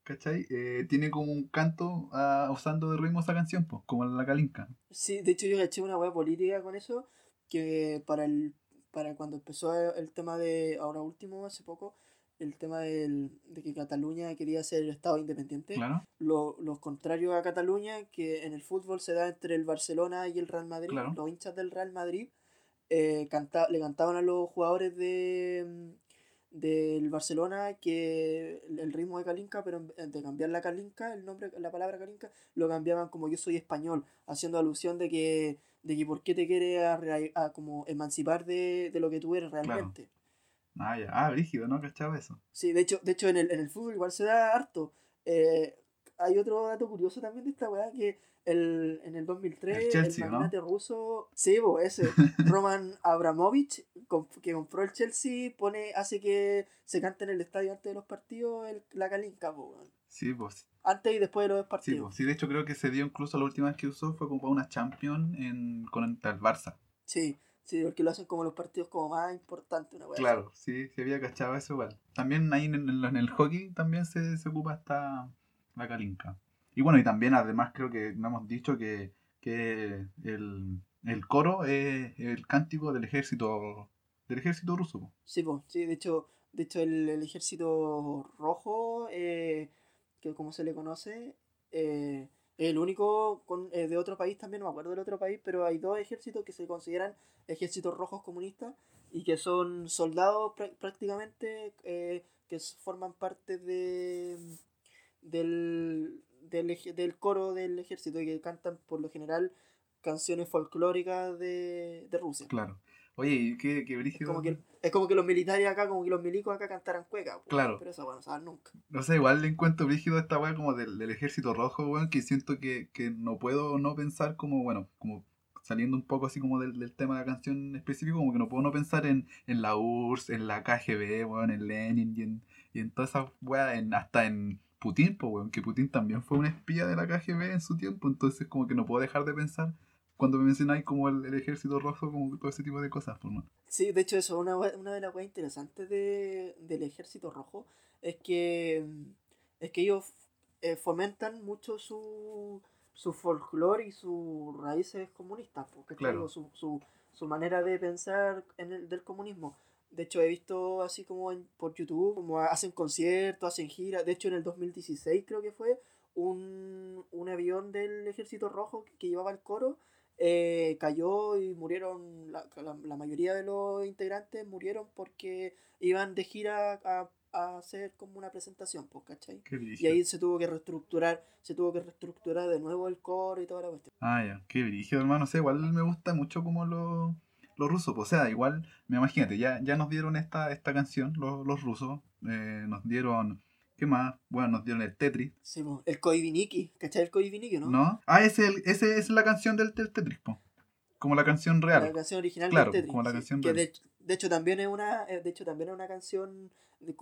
¿Cachai? Eh, tiene como un canto ah, usando de ritmo esa canción, pues, como la calinca. Sí, de hecho yo caché una web política con eso, que para el para cuando empezó el tema de, ahora último, hace poco, el tema del, de que Cataluña quería ser el Estado independiente, Claro, lo- los contrarios a Cataluña, que en el fútbol se da entre el Barcelona y el Real Madrid, Claro. los hinchas del Real Madrid eh, canta- le cantaban a los jugadores de del Barcelona que el ritmo de Kalinka, pero de cambiar la Kalinka, el nombre, la palabra Kalinka, lo cambiaban como yo soy español, haciendo alusión de que, de que por qué te quieres a como emancipar de, de lo que tú eres realmente. Ah, ya. Ah, brígido, ¿no? ¿Cachaba eso? Sí, de hecho, de hecho en el, en el fútbol igual se da harto. Eh, hay otro dato curioso también de esta weá que el, en el 2003 El el, Chelsea, ¿no? magnate ruso, sí, po, ese, Roman Abramovich, que compró el Chelsea, pone, hace que se cante en el estadio antes de los partidos el- la po, weón. Sí, pues. Antes y después de los Sí, partidos. pues. Sí, de hecho creo que se dio incluso la última vez que usó fue como para una Champions en, contra el Barça. Sí, sí, porque lo hacen como los partidos como más importantes, una así. Claro, sí, sí había cachado eso igual. También ahí en, el- en el hockey también se, se ocupa esta la calinca. Y bueno, y también además creo que no hemos dicho que, que el, el coro es el cántico del ejército del ejército ruso. Sí, po, sí, de hecho, de hecho el, el ejército rojo, eh, que como se le conoce, eh, el único con, eh, de otro país también, no me acuerdo del otro país, pero hay dos ejércitos que se consideran ejércitos rojos comunistas y que son soldados prá- prácticamente eh, que forman parte de del, del, del coro del ejército y que cantan por lo general canciones folclóricas de, de Rusia. Claro. Oye, y qué, qué Es brígido. como, que, es como que los militares acá, como que los milicos acá cantaran cueca. po, Claro. Pero eso, bueno, no saben nunca. No sé, igual le encuentro brígido esta weá como del, del ejército rojo, weón, que siento que, que no puedo no pensar como, bueno, como saliendo un poco así como del, del tema de la canción específico, como que no puedo no pensar en, en la URSS, en la KGB, weón, en Lenin y en, y en todas esas weas, en, hasta en Putin, pues weón, que Putin también fue un espía de la KGB en su tiempo, entonces como que no puedo dejar de pensar cuando me mencionáis como el, el ejército rojo, como todo ese tipo de cosas, pues, ¿no? Sí, de hecho, eso, una, una de las cosas interesantes de, del ejército rojo es que, es que ellos eh, fomentan mucho su, su folclore y sus raíces comunistas, porque Claro. su, su, su manera de pensar en el, del comunismo. De hecho, he visto así como en- por YouTube, como hacen conciertos, hacen giras. De hecho, en el 2016 creo que fue, un, un avión del ejército rojo que, que llevaba el coro eh, cayó y murieron, la, la, la mayoría de los integrantes murieron porque iban de gira a, a hacer como una presentación, pues, ¿cachai? Qué Y ahí se tuvo que reestructurar, se tuvo que reestructurar de nuevo el coro y toda la cuestión. Ah, ya, qué brígido, hermano. Igual me gusta mucho como lo, los rusos. pues, O sea, igual, me imagínate, ya, ya nos dieron esta, esta canción, los, los rusos. eh, nos dieron, ¿qué más? Bueno, nos dieron el Tetris, Sí, po, el Koiviniki, ¿cachai? El Koiviniki, ¿no? ¿no? Ah, ese, el- ese es la canción del, del Tetris, po. Como la canción La real. canción original Claro, del Tetris, como la sí, canción que real. de, de hecho también es una eh, de hecho también es una canción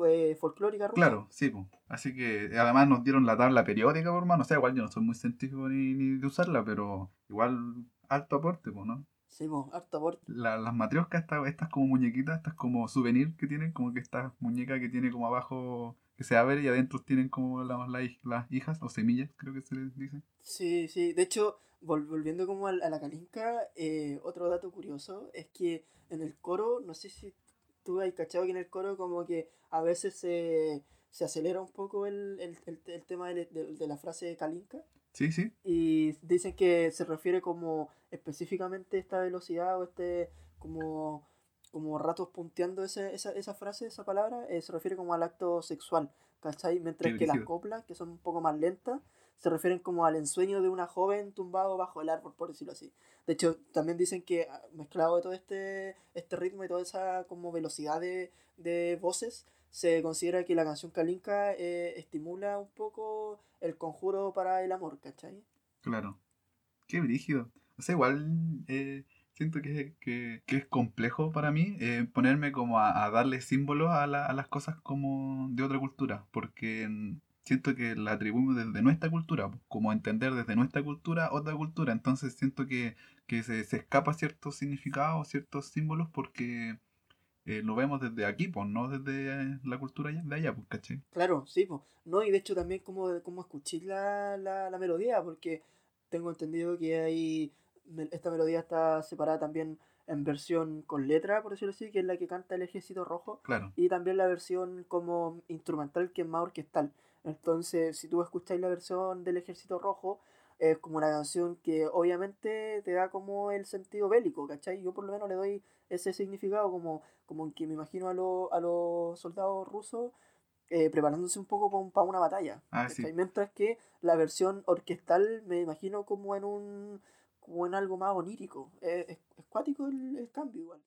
eh, folclórica rusa. Claro, sí, pues. Así que además nos dieron la tabla periódica, po, hermano. O sea, igual yo no soy muy científico ni, ni de usarla, pero igual alto aporte, pues, ¿no? Sí, po, harto aporte. La- las matrioscas, estas, estas como muñequitas, estas como souvenir que tienen, como que esta muñeca que tiene como abajo, que se abre y adentro tienen como la- la hij- las hijas o semillas, creo que se les dice. Sí, sí. De hecho, vol- volviendo como al- a, la calinca, eh, otro dato curioso es que en el coro, no sé si tú has cachado que en el coro como que a veces se, se acelera un poco el, el, el, el tema de, de- de la frase calinca Sí, sí, y dicen que se refiere como específicamente esta velocidad o este como como ratos punteando ese, esa, esa frase, esa palabra, eh, se refiere como al acto sexual, ¿cachai? Mientras Qué que las coplas, que son un poco más lentas, se refieren como al ensueño de una joven tumbado bajo el árbol, por decirlo así. De hecho, también dicen que ah, mezclado de todo este, este ritmo y toda esa como velocidad de, de voces, se considera que la canción Kalinka eh, estimula un poco el conjuro para el amor, ¿cachai? claro. Qué brígido. O sea, igual eh, siento que, que, que es complejo para mí eh, ponerme como a, a darle símbolos a, la- a las cosas como de otra cultura, porque siento que la atribuimos desde nuestra cultura, po, como entender desde nuestra cultura otra cultura, entonces siento que, que se, se escapa ciertos significados, ciertos símbolos, porque eh, lo vemos desde aquí, pues, no desde la cultura de allá, pues, ¿cachai? Claro, sí, po. no, y de hecho también como, como escuché la, la, la melodía, porque tengo entendido que hay, esta melodía está separada también en versión con letra, por decirlo así, que es la que canta el Ejército Rojo, Claro, y también la versión como instrumental, que es más orquestal. Entonces, si tú escucháis la versión del Ejército Rojo, es como una canción que obviamente te da como el sentido bélico, ¿cachai? Yo por lo menos le doy ese significado como, como que me imagino a, lo- a los soldados rusos eh, preparándose un poco para una batalla. Ah. Mientras que la versión orquestal me imagino como en un en algo más onírico. Es, es, el, el cambio igual.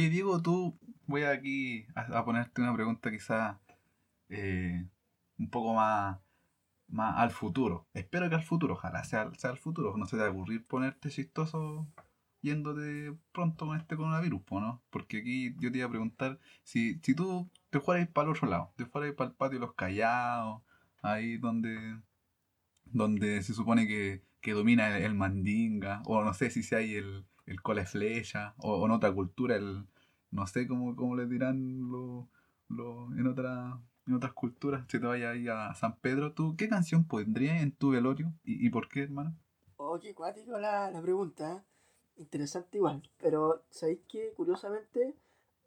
Oye, Diego, tú voy aquí a, ponerte una pregunta quizás eh, un poco más, más al futuro. Espero que al futuro, ojalá sea, sea al futuro. No se te va a ocurrir ponerte chistoso yéndote pronto con este coronavirus, ¿no? Porque aquí yo te iba a preguntar si, si tú te fueras para el otro lado, te fueras para el patio de los callados, ahí donde, donde se supone que, que domina el, mandinga, o no sé si si hay el, el cole flecha, o, o en otra cultura, el no sé cómo, cómo le dirán lo, lo- en otra, en otras culturas, si te vayas ahí a San Pedro, ¿tú qué canción pondrías en tu velorio? ¿Y, y por qué, hermano? Oh, qué cuático la, la pregunta. ¿eh? Interesante igual. Pero, ¿sabéis que Curiosamente,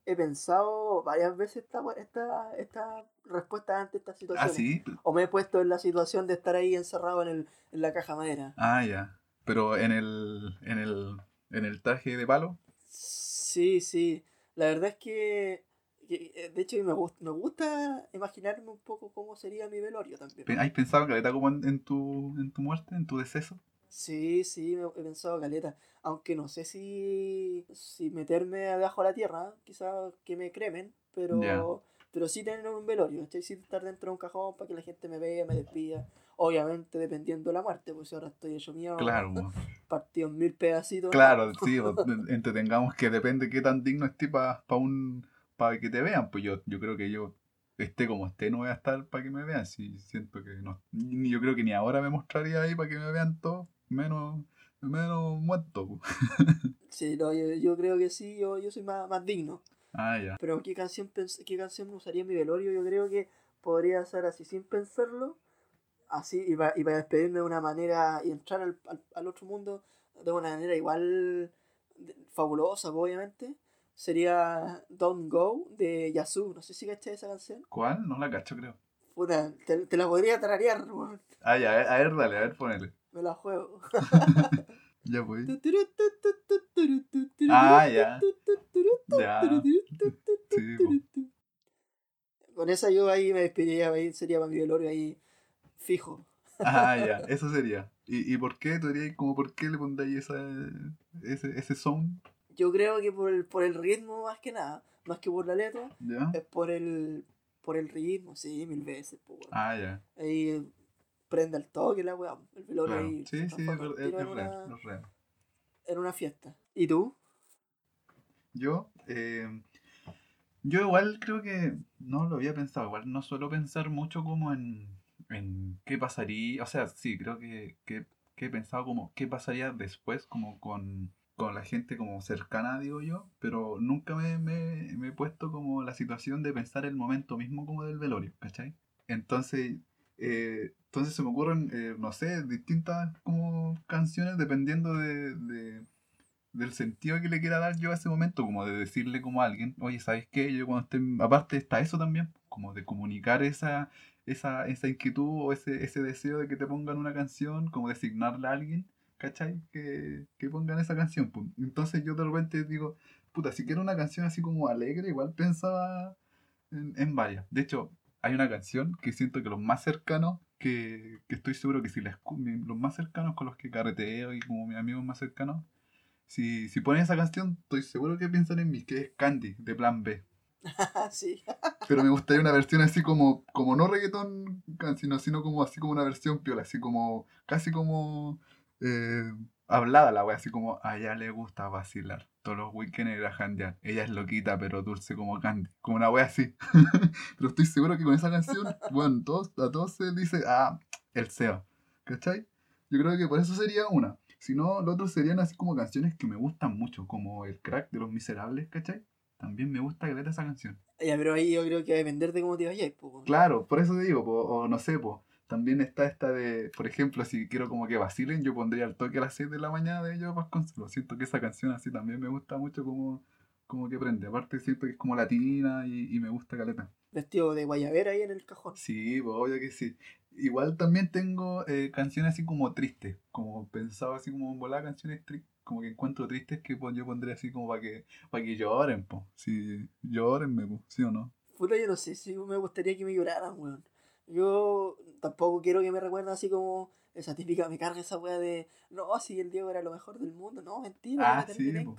he pensado varias veces esta, esta, esta respuesta ante estas Ah, situaciones. sí. O me he puesto en la situación de estar ahí encerrado en, el, en la caja madera. Ah, ya. Pero en el, en el, en el traje de palo. Sí, sí. La verdad es que, que, eh, de hecho, me gusta, me gusta imaginarme un poco cómo sería mi velorio también. ¿Has pensado, Caleta, como en, en tu, en tu muerte, en tu deceso? Sí, sí, me he pensado caleta. Aunque no sé si, si meterme abajo de la tierra, quizás que me cremen, pero, pero sí tener un velorio, ¿cachai? Sí estar dentro de un cajón para que la gente me vea, me despida. Obviamente dependiendo de la muerte, pues si ahora estoy hecho mío, Claro, partido en mil pedacitos. claro, sí, po, entretengamos que depende qué tan digno esté para un para que te vean, pues yo, yo creo que yo esté como esté, no voy a estar para que me vean, si siento que no, ni- yo creo que ni ahora me mostraría ahí para que me vean todos, menos, menos muerto. po. Sí, no, yo, yo creo que sí, yo, yo soy más, más digno. Ah, ya. Pero ¿qué canción, ¿qué canción usaría en mi velorio? Yo creo que podría ser así sin pensarlo, así, y para, y para despedirme de una manera y entrar al, al, al otro mundo de una manera igual de- fabulosa, obviamente. Sería Don't Go de Yasu. No sé si caché esa canción. ¿Cuál? No la cacho, creo. Puta, te, te la podría tararear, weón. Ah, ya, a ver, dale, a ver, ponele. Me la juego. Ya, pues. Ah, ya. Ya. Sí. Con esa yo ahí me despediría, ahí sería para mi velorio ahí fijo. Ah, ya, eso sería. ¿Y, y por qué? ¿Tú dirías como por qué le pondrías esa, ese, ese sound? Yo creo que por el, por el ritmo más que nada, más que por la letra, ¿Ya? es por el, por el ritmo, sí, mil veces. pues, weón. Ah, ya. Ahí prende el toque la weá, el Claro. ahí. Sí, sí, es, es, es una, es real. en una fiesta. ¿Y tú? Yo, eh, yo igual creo que no lo había pensado, igual no suelo pensar mucho como en, en qué pasaría, o sea, sí, creo que, que, que he pensado como qué pasaría después, como con, con la gente como cercana, digo yo, pero nunca me, me, me he puesto como la situación de pensar el momento mismo como del velorio, ¿cachai? Entonces, eh, entonces se me ocurren, eh, no sé, distintas como canciones dependiendo de, de- del sentido que le quiera dar yo a ese momento, como de decirle como a alguien, oye, ¿sabes qué? Yo cuando esté, aparte está eso también, como de comunicar esa, esa, esa inquietud o ese, ese deseo de que te pongan una canción, como designarle a alguien, ¿cachai? Que, que pongan esa canción. Entonces yo de repente digo, puta, si quiero una canción así como alegre, igual pensaba en, en varias. De hecho, hay una canción que siento que los más cercanos, que, que estoy seguro que si la los más cercanos con los que carreteo y como mis amigos más cercanos, si, si ponen esa canción, estoy seguro que piensan en mí, que es Candy, de Plan B. sí. Pero me gustaría una versión así como, como no reggaetón, sino, sino como así como una versión piola, así como, casi como eh, hablada la wea, así como a ella le gusta vacilar. Todos los weekends ir a jandear. Ella es loquita, pero dulce como Candy. Como una wea así. pero estoy seguro que con esa canción, bueno, todos, a todos se dice, ah, el SEO. ¿Cachai? Yo creo que por eso sería una. Si no, los otros serían así como canciones que me gustan mucho, como El Crack de los Miserables, ¿cachai? También me gusta que esa canción. Ya, pero ahí yo creo que va a depender de cómo te vayas, weón. Claro, por eso te digo, po, o no sé, po, también está esta de, por ejemplo, si quiero como que vacilen, yo pondría el toque a las 6 de la mañana de Yo Vasconcelos. Siento que esa canción así también me gusta mucho como, como que prende. Aparte siento que es como latina y, y me gusta caleta. Vestido de guayabera ahí en el cajón. Sí, pues obvio que sí. Igual también tengo eh, canciones así como tristes, como pensado así como en volar canciones tristes, como que encuentro tristes que pues, yo pondría así como para que, para que lloren, pues. Sí, llorenme, pues, ¿sí o no? Puta, yo no sé si me gustaría que me lloraran, weón. Yo tampoco quiero que me recuerden así como esa típica, me carga esa weá de, no, si el Diego era lo mejor del mundo. No, mentira, Ah, sí, po.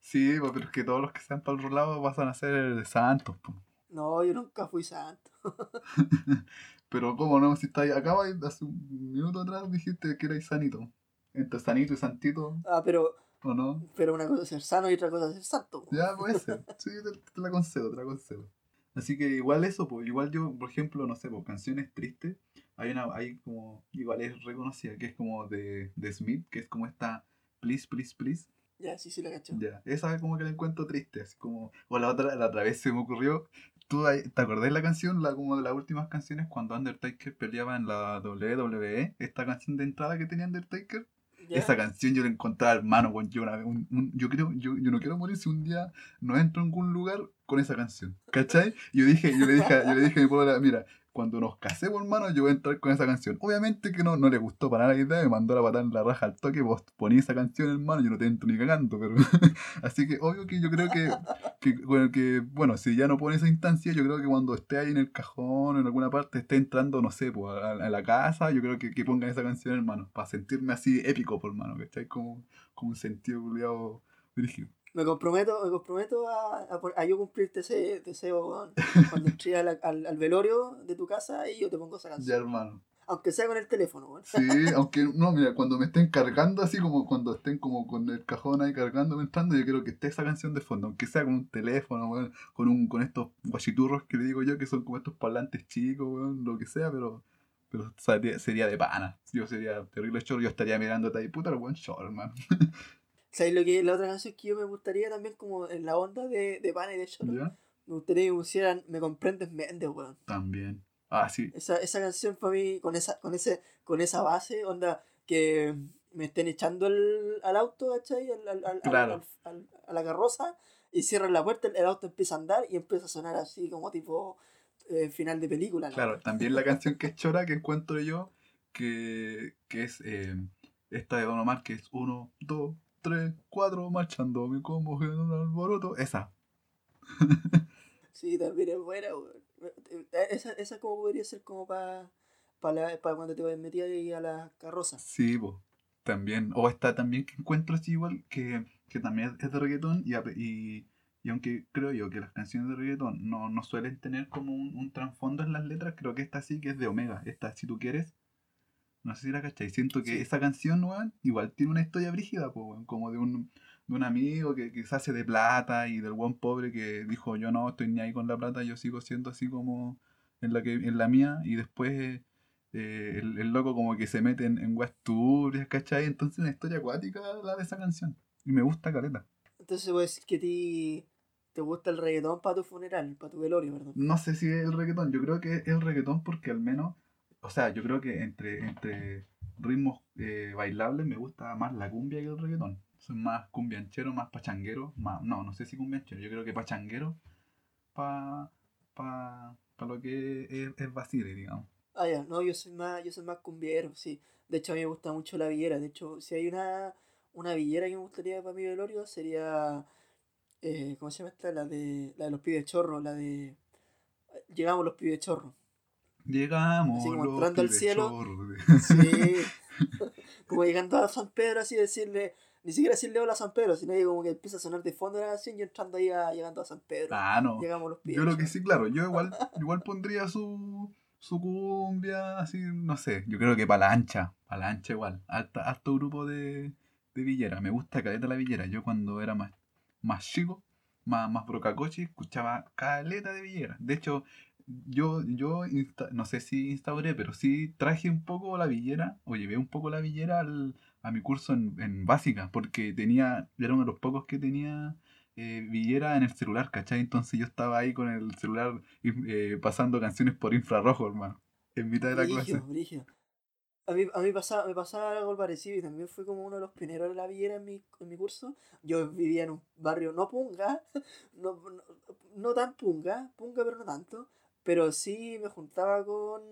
Sí, pues, pero es que todos los que sean para el otro lado pasan a ser santos. pues. No, yo nunca fui santo. Pero cómo no, si estáis acá, hace un minuto atrás dijiste que erais sanito. Entre sanito y santito, Ah, pero, ¿o no? pero una cosa es ser sano y otra cosa es ser santo. Ya puede ser. Sí, te, te la concedo, te la concedo. Así que igual eso, pues, igual yo, por ejemplo, no sé, pues, canciones tristes, hay una, hay como, igual es reconocida, que es como de, de Smith, que es como esta Please, Please, Please. Ya, sí, sí, la cacho. Ya, esa como que la encuentro triste, así como, o la otra, la otra vez se me ocurrió, ¿tú te acordás la canción, la como de las últimas canciones cuando Undertaker peleaba en la WWE, esta canción de entrada que tenía Undertaker? Ya. Esa canción yo la encontraba, hermano, weón, yo, una un- un- yo creo, yo, yo no quiero morir si un día no entro en algún lugar con esa canción, ¿cachai? Y yo dije, yo le dije, yo le dije a mi polola, mira, cuando nos casemos, hermano, yo voy a entrar con esa canción. Obviamente que no, no le gustó para nada la idea, me mandó la patada en la raja al toque, vos poní esa canción, hermano, yo no te entro ni cagando, pero... Así que obvio que yo creo que, que, bueno, que, bueno, si ya no pone esa instancia, yo creo que cuando esté ahí en el cajón, en alguna parte, esté entrando, no sé, pues, a, la casa, yo creo que, que pongan esa canción, hermano, para sentirme así épico, por hermano, ¿cachai? Como, como un sentido culiado dirigido. Me comprometo, me comprometo a, a, a yo cumplirte ese deseo, weón. Cuando entré a la- al, al velorio de tu casa y yo te pongo esa Ya, canción. hermano. Aunque sea con el teléfono, weón. Sí, aunque no, mira, cuando me estén cargando así como cuando estén como con el cajón ahí cargándome entrando, yo quiero que esté esa canción de fondo, aunque sea con un teléfono, weón, con un, con estos guachiturros que le digo yo, que son como estos parlantes chicos, weón, lo que sea, pero, pero sería, de pana. Yo sería terrible chorro, yo estaría mirándote ahí, puta el buen short, hermano. ¿Sabes lo que la otra canción que yo me gustaría también como en la onda de, de pana y de choro? ¿Ya? Me gustaría que pusieran Me comprendes Méndez, weón. También. Ah, sí. Esa, esa canción para mí, con esa, con ese, con esa base, onda, que me estén echando el, al auto, ¿cachai? Al, al- al- Claro. a la carroza, y cierran la puerta, el auto empieza a andar y empieza a sonar así como tipo eh, final de película. ¿no? Claro, también la canción que es chora que encuentro yo, que, que es eh, esta de Don Omar, que es 1, 2, 3, 4, marchándome como en un alboroto. Esa. Sí, también es buena, weón. Eh, Esa, esa como podría ser como para para cuando te metías ahí a la carroza. Sí, po, también. O esta también que encuentro así igual, que, que también es de reggaetón y, y, y aunque creo yo que las canciones de reggaetón no, no suelen tener como un, un trasfondo en las letras, creo que esta sí que es de Omega. Esta, si tú quieres, no sé si la cachai. Siento que Sí. esa canción, weón, igual tiene una historia brígida, po, weón, como de un, de un amigo que, que se hace de plata y del buen pobre que dijo yo no estoy ni ahí con la plata, yo sigo siendo así como en la que en la mía y después eh, el, el loco como que se mete en, en turbias, ¿cachai? Entonces una historia acuática la de esa canción. Y me gusta caleta. Entonces puedo decir que a ti te gusta el reggaetón para tu funeral, para tu velorio, perdón. No sé si es el reggaetón, yo creo que es el reggaetón porque al menos, o sea, yo creo que entre, entre ritmos eh, bailables me gusta más la cumbia que el reggaetón. Soy más cumbianchero, más pachanguero, más, no, no sé si cumbianchero, yo creo que pachanguero para pa, pa lo que es, es Basile, digamos. Ah, ya, no, yo soy más, yo soy más cumbiero, sí. De hecho, a mí me gusta mucho la villera. De hecho, si hay una, una villera que me gustaría para mi velorio, sería. Eh, ¿Cómo se llama esta? La de, la de los pibes chorros, la de. Llegamos los pibes chorros. Llegamos Así como entrando al cielo. Sí. como llegando a San Pedro, así decirle. Ni siquiera decirle hola a San Pedro, sino que como que empieza a sonar de fondo la canción y entrando ahí a, llegando a San Pedro. Ah, no. Llegamos los pibes Yo lo que sí, claro, yo igual, igual pondría su, su cumbia, así, no sé, yo creo que para la ancha, para la ancha igual, harta, harto grupo de, de villera, me gusta caleta la villera, yo cuando era más, más chico, más, más brocacoche, escuchaba caleta de villera, de hecho, yo, yo insta- no sé si instauré, pero sí traje un poco la villera, o llevé un poco la villera al, a mi curso en, en básica, porque tenía, era uno de los pocos que tenía eh, villera en el celular, ¿cachai? Entonces yo estaba ahí con el celular eh, pasando canciones por infrarrojo, hermano, en mitad de la Brigio, clase. brigio. A mí, a mí pasaba, me pasaba algo parecido y también fui como uno de los pioneros de la villera en mi, en mi curso. Yo vivía en un barrio no punga, no, no, no tan punga, punga pero no tanto, pero sí me juntaba con,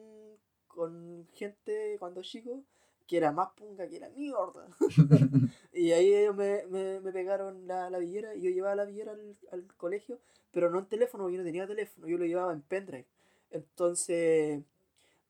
con gente cuando chico que era más punga que la mierda. Y ahí ellos me, me, me pegaron la, la villera y yo llevaba la villera al, al colegio, pero no en teléfono, porque yo no tenía teléfono, yo lo llevaba en pendrive. Entonces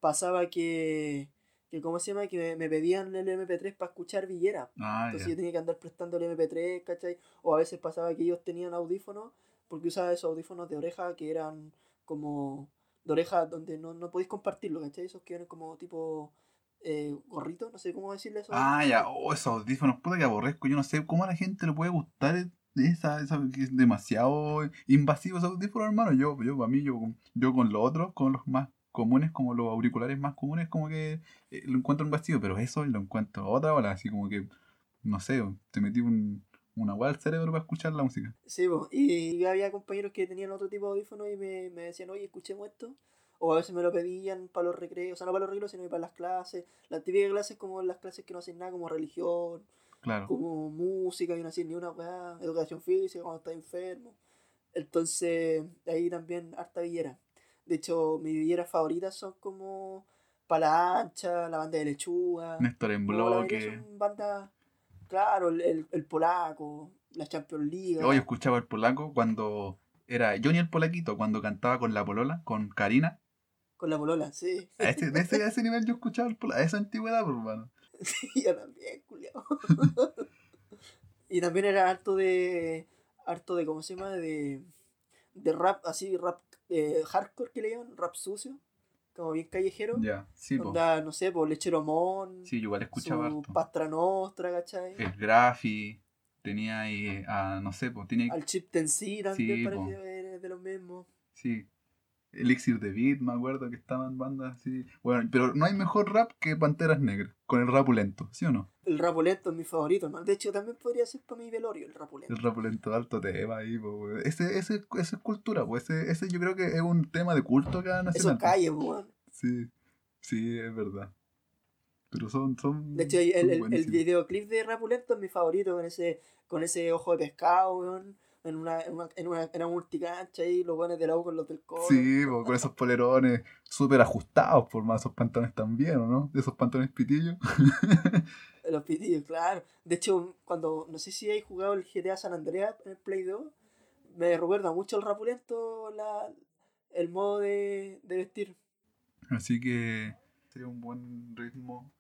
pasaba que, que ¿cómo se llama? Que me, me pedían el MP3 para escuchar Villera. Ah, Entonces yo tenía que andar prestando el MP3, ¿cachai? O a veces pasaba que ellos tenían audífonos, porque usaba esos audífonos de oreja que eran como de oreja donde no, no podéis compartirlo, ¿cachai? Esos que eran como tipo eh, gorrito, no sé cómo decirle eso. Ah, ya, oh, esos audífonos, puta que aborrezco. Yo no sé cómo a la gente le puede gustar esa, esa que es demasiado invasivo esos audífonos, hermano. Yo, yo, para mí, yo, yo con los otros, con los más comunes, como los auriculares más comunes, como que eh, lo encuentro invasivo, pero eso lo encuentro otra hora, así como que, no sé, te metí un, una hueá al cerebro para escuchar la música. Sí, y había compañeros que tenían otro tipo de audífonos y me, me decían, oye, escuchemos esto. O a veces me lo pedían para los recreos, o sea, no para los recreos, sino para las clases. Las típicas clases como las clases que no hacen nada, como religión, Claro. como música, y no hacen ni una weá, educación física cuando estás enfermo. Entonces, ahí también harta villera. De hecho, mis villeras favoritas son como Pala Ancha, la banda de lechuga. Néstor en bloque. son bandas, claro, el, el, el polaco, la Champions League. Hoy escuchaba el polaco cuando era Johnny el polaquito, cuando cantaba con la polola, con Karina. Con la polola, sí. A ese, de ese, a ese nivel yo escuchaba el polaco, a esa antigüedad, por hermano. Sí, yo también, culiao. y también era harto de. harto de, ¿cómo se llama? De. de rap, así, rap eh, hardcore que le llaman, rap sucio. Como bien callejero. Ya, sí, po. Onda, no sé, por Lechero Mon. Sí, yo igual escuchaba su harto. Pastra Nostra, ¿cachai? El Graffi, tenía ahí, a, no sé, pues tiene, Al Chip Tensi también Sí, po. es de los mismos. sí, Elixir de Beat, me acuerdo que estaban bandas así. Bueno, pero no hay mejor rap que Panteras Negras, con el rapulento, ¿sí o no? El rapulento es mi favorito, ¿no? De hecho, también podría ser para mi velorio el rapulento. El rapulento de alto tema ahí, weón. ese, ese, ese es cultura, pues ese, ese yo creo que es un tema de culto acá Eso nacional. po. calle, weón. Sí, sí, es verdad. Pero son, son De hecho, el, el, el videoclip de Rapulento es mi favorito, con ese, con ese ojo de pescado, weón. En una, en una, en una, en una multicancha ahí, los buenos de la U con los del coro. Sí, po, con esos polerones súper ajustados, por más esos pantalones también, ¿o no? De esos pantalones pitillos. Los pitillos, claro. De hecho, cuando, no sé si hay jugado el GTA San Andreas en el Play 2, me recuerda mucho al Rapulento la, el modo de, de vestir. Así que sería un buen ritmo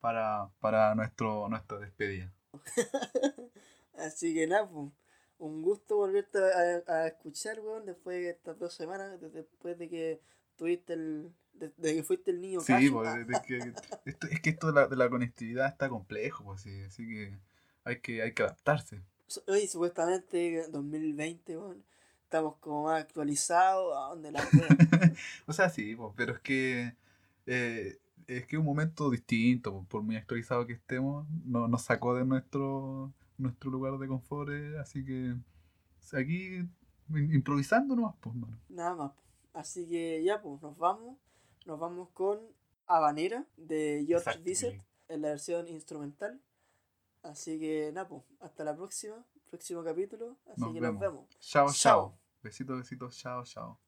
para, para nuestro, nuestra despedida. Así que nada, pues, un gusto volverte a, a escuchar, weón, después de estas dos semanas, de- después de que tuviste el, de, de que fuiste el niño Sí, pues, de que, esto, es que esto de la, de la conectividad está complejo, pues sí, así que hay que, hay que adaptarse. Oye, supuestamente 2020, weón, estamos como más actualizados, ¿a dónde la? O sea, sí, pues, pero es que eh, es que un momento distinto, pues, por muy actualizado que estemos, no, nos sacó de nuestro nuestro lugar de confort, eh, así que aquí im- improvisando nomás, pues, mano. Nada más. Así que ya, pues, nos vamos. Nos vamos con Habanera de George. Bizet en la versión instrumental. Así que nada, pues, hasta la próxima, próximo capítulo. Así Nos que vemos. nos vemos. Chao, Chao. chao. Besitos, besitos, chao, chao.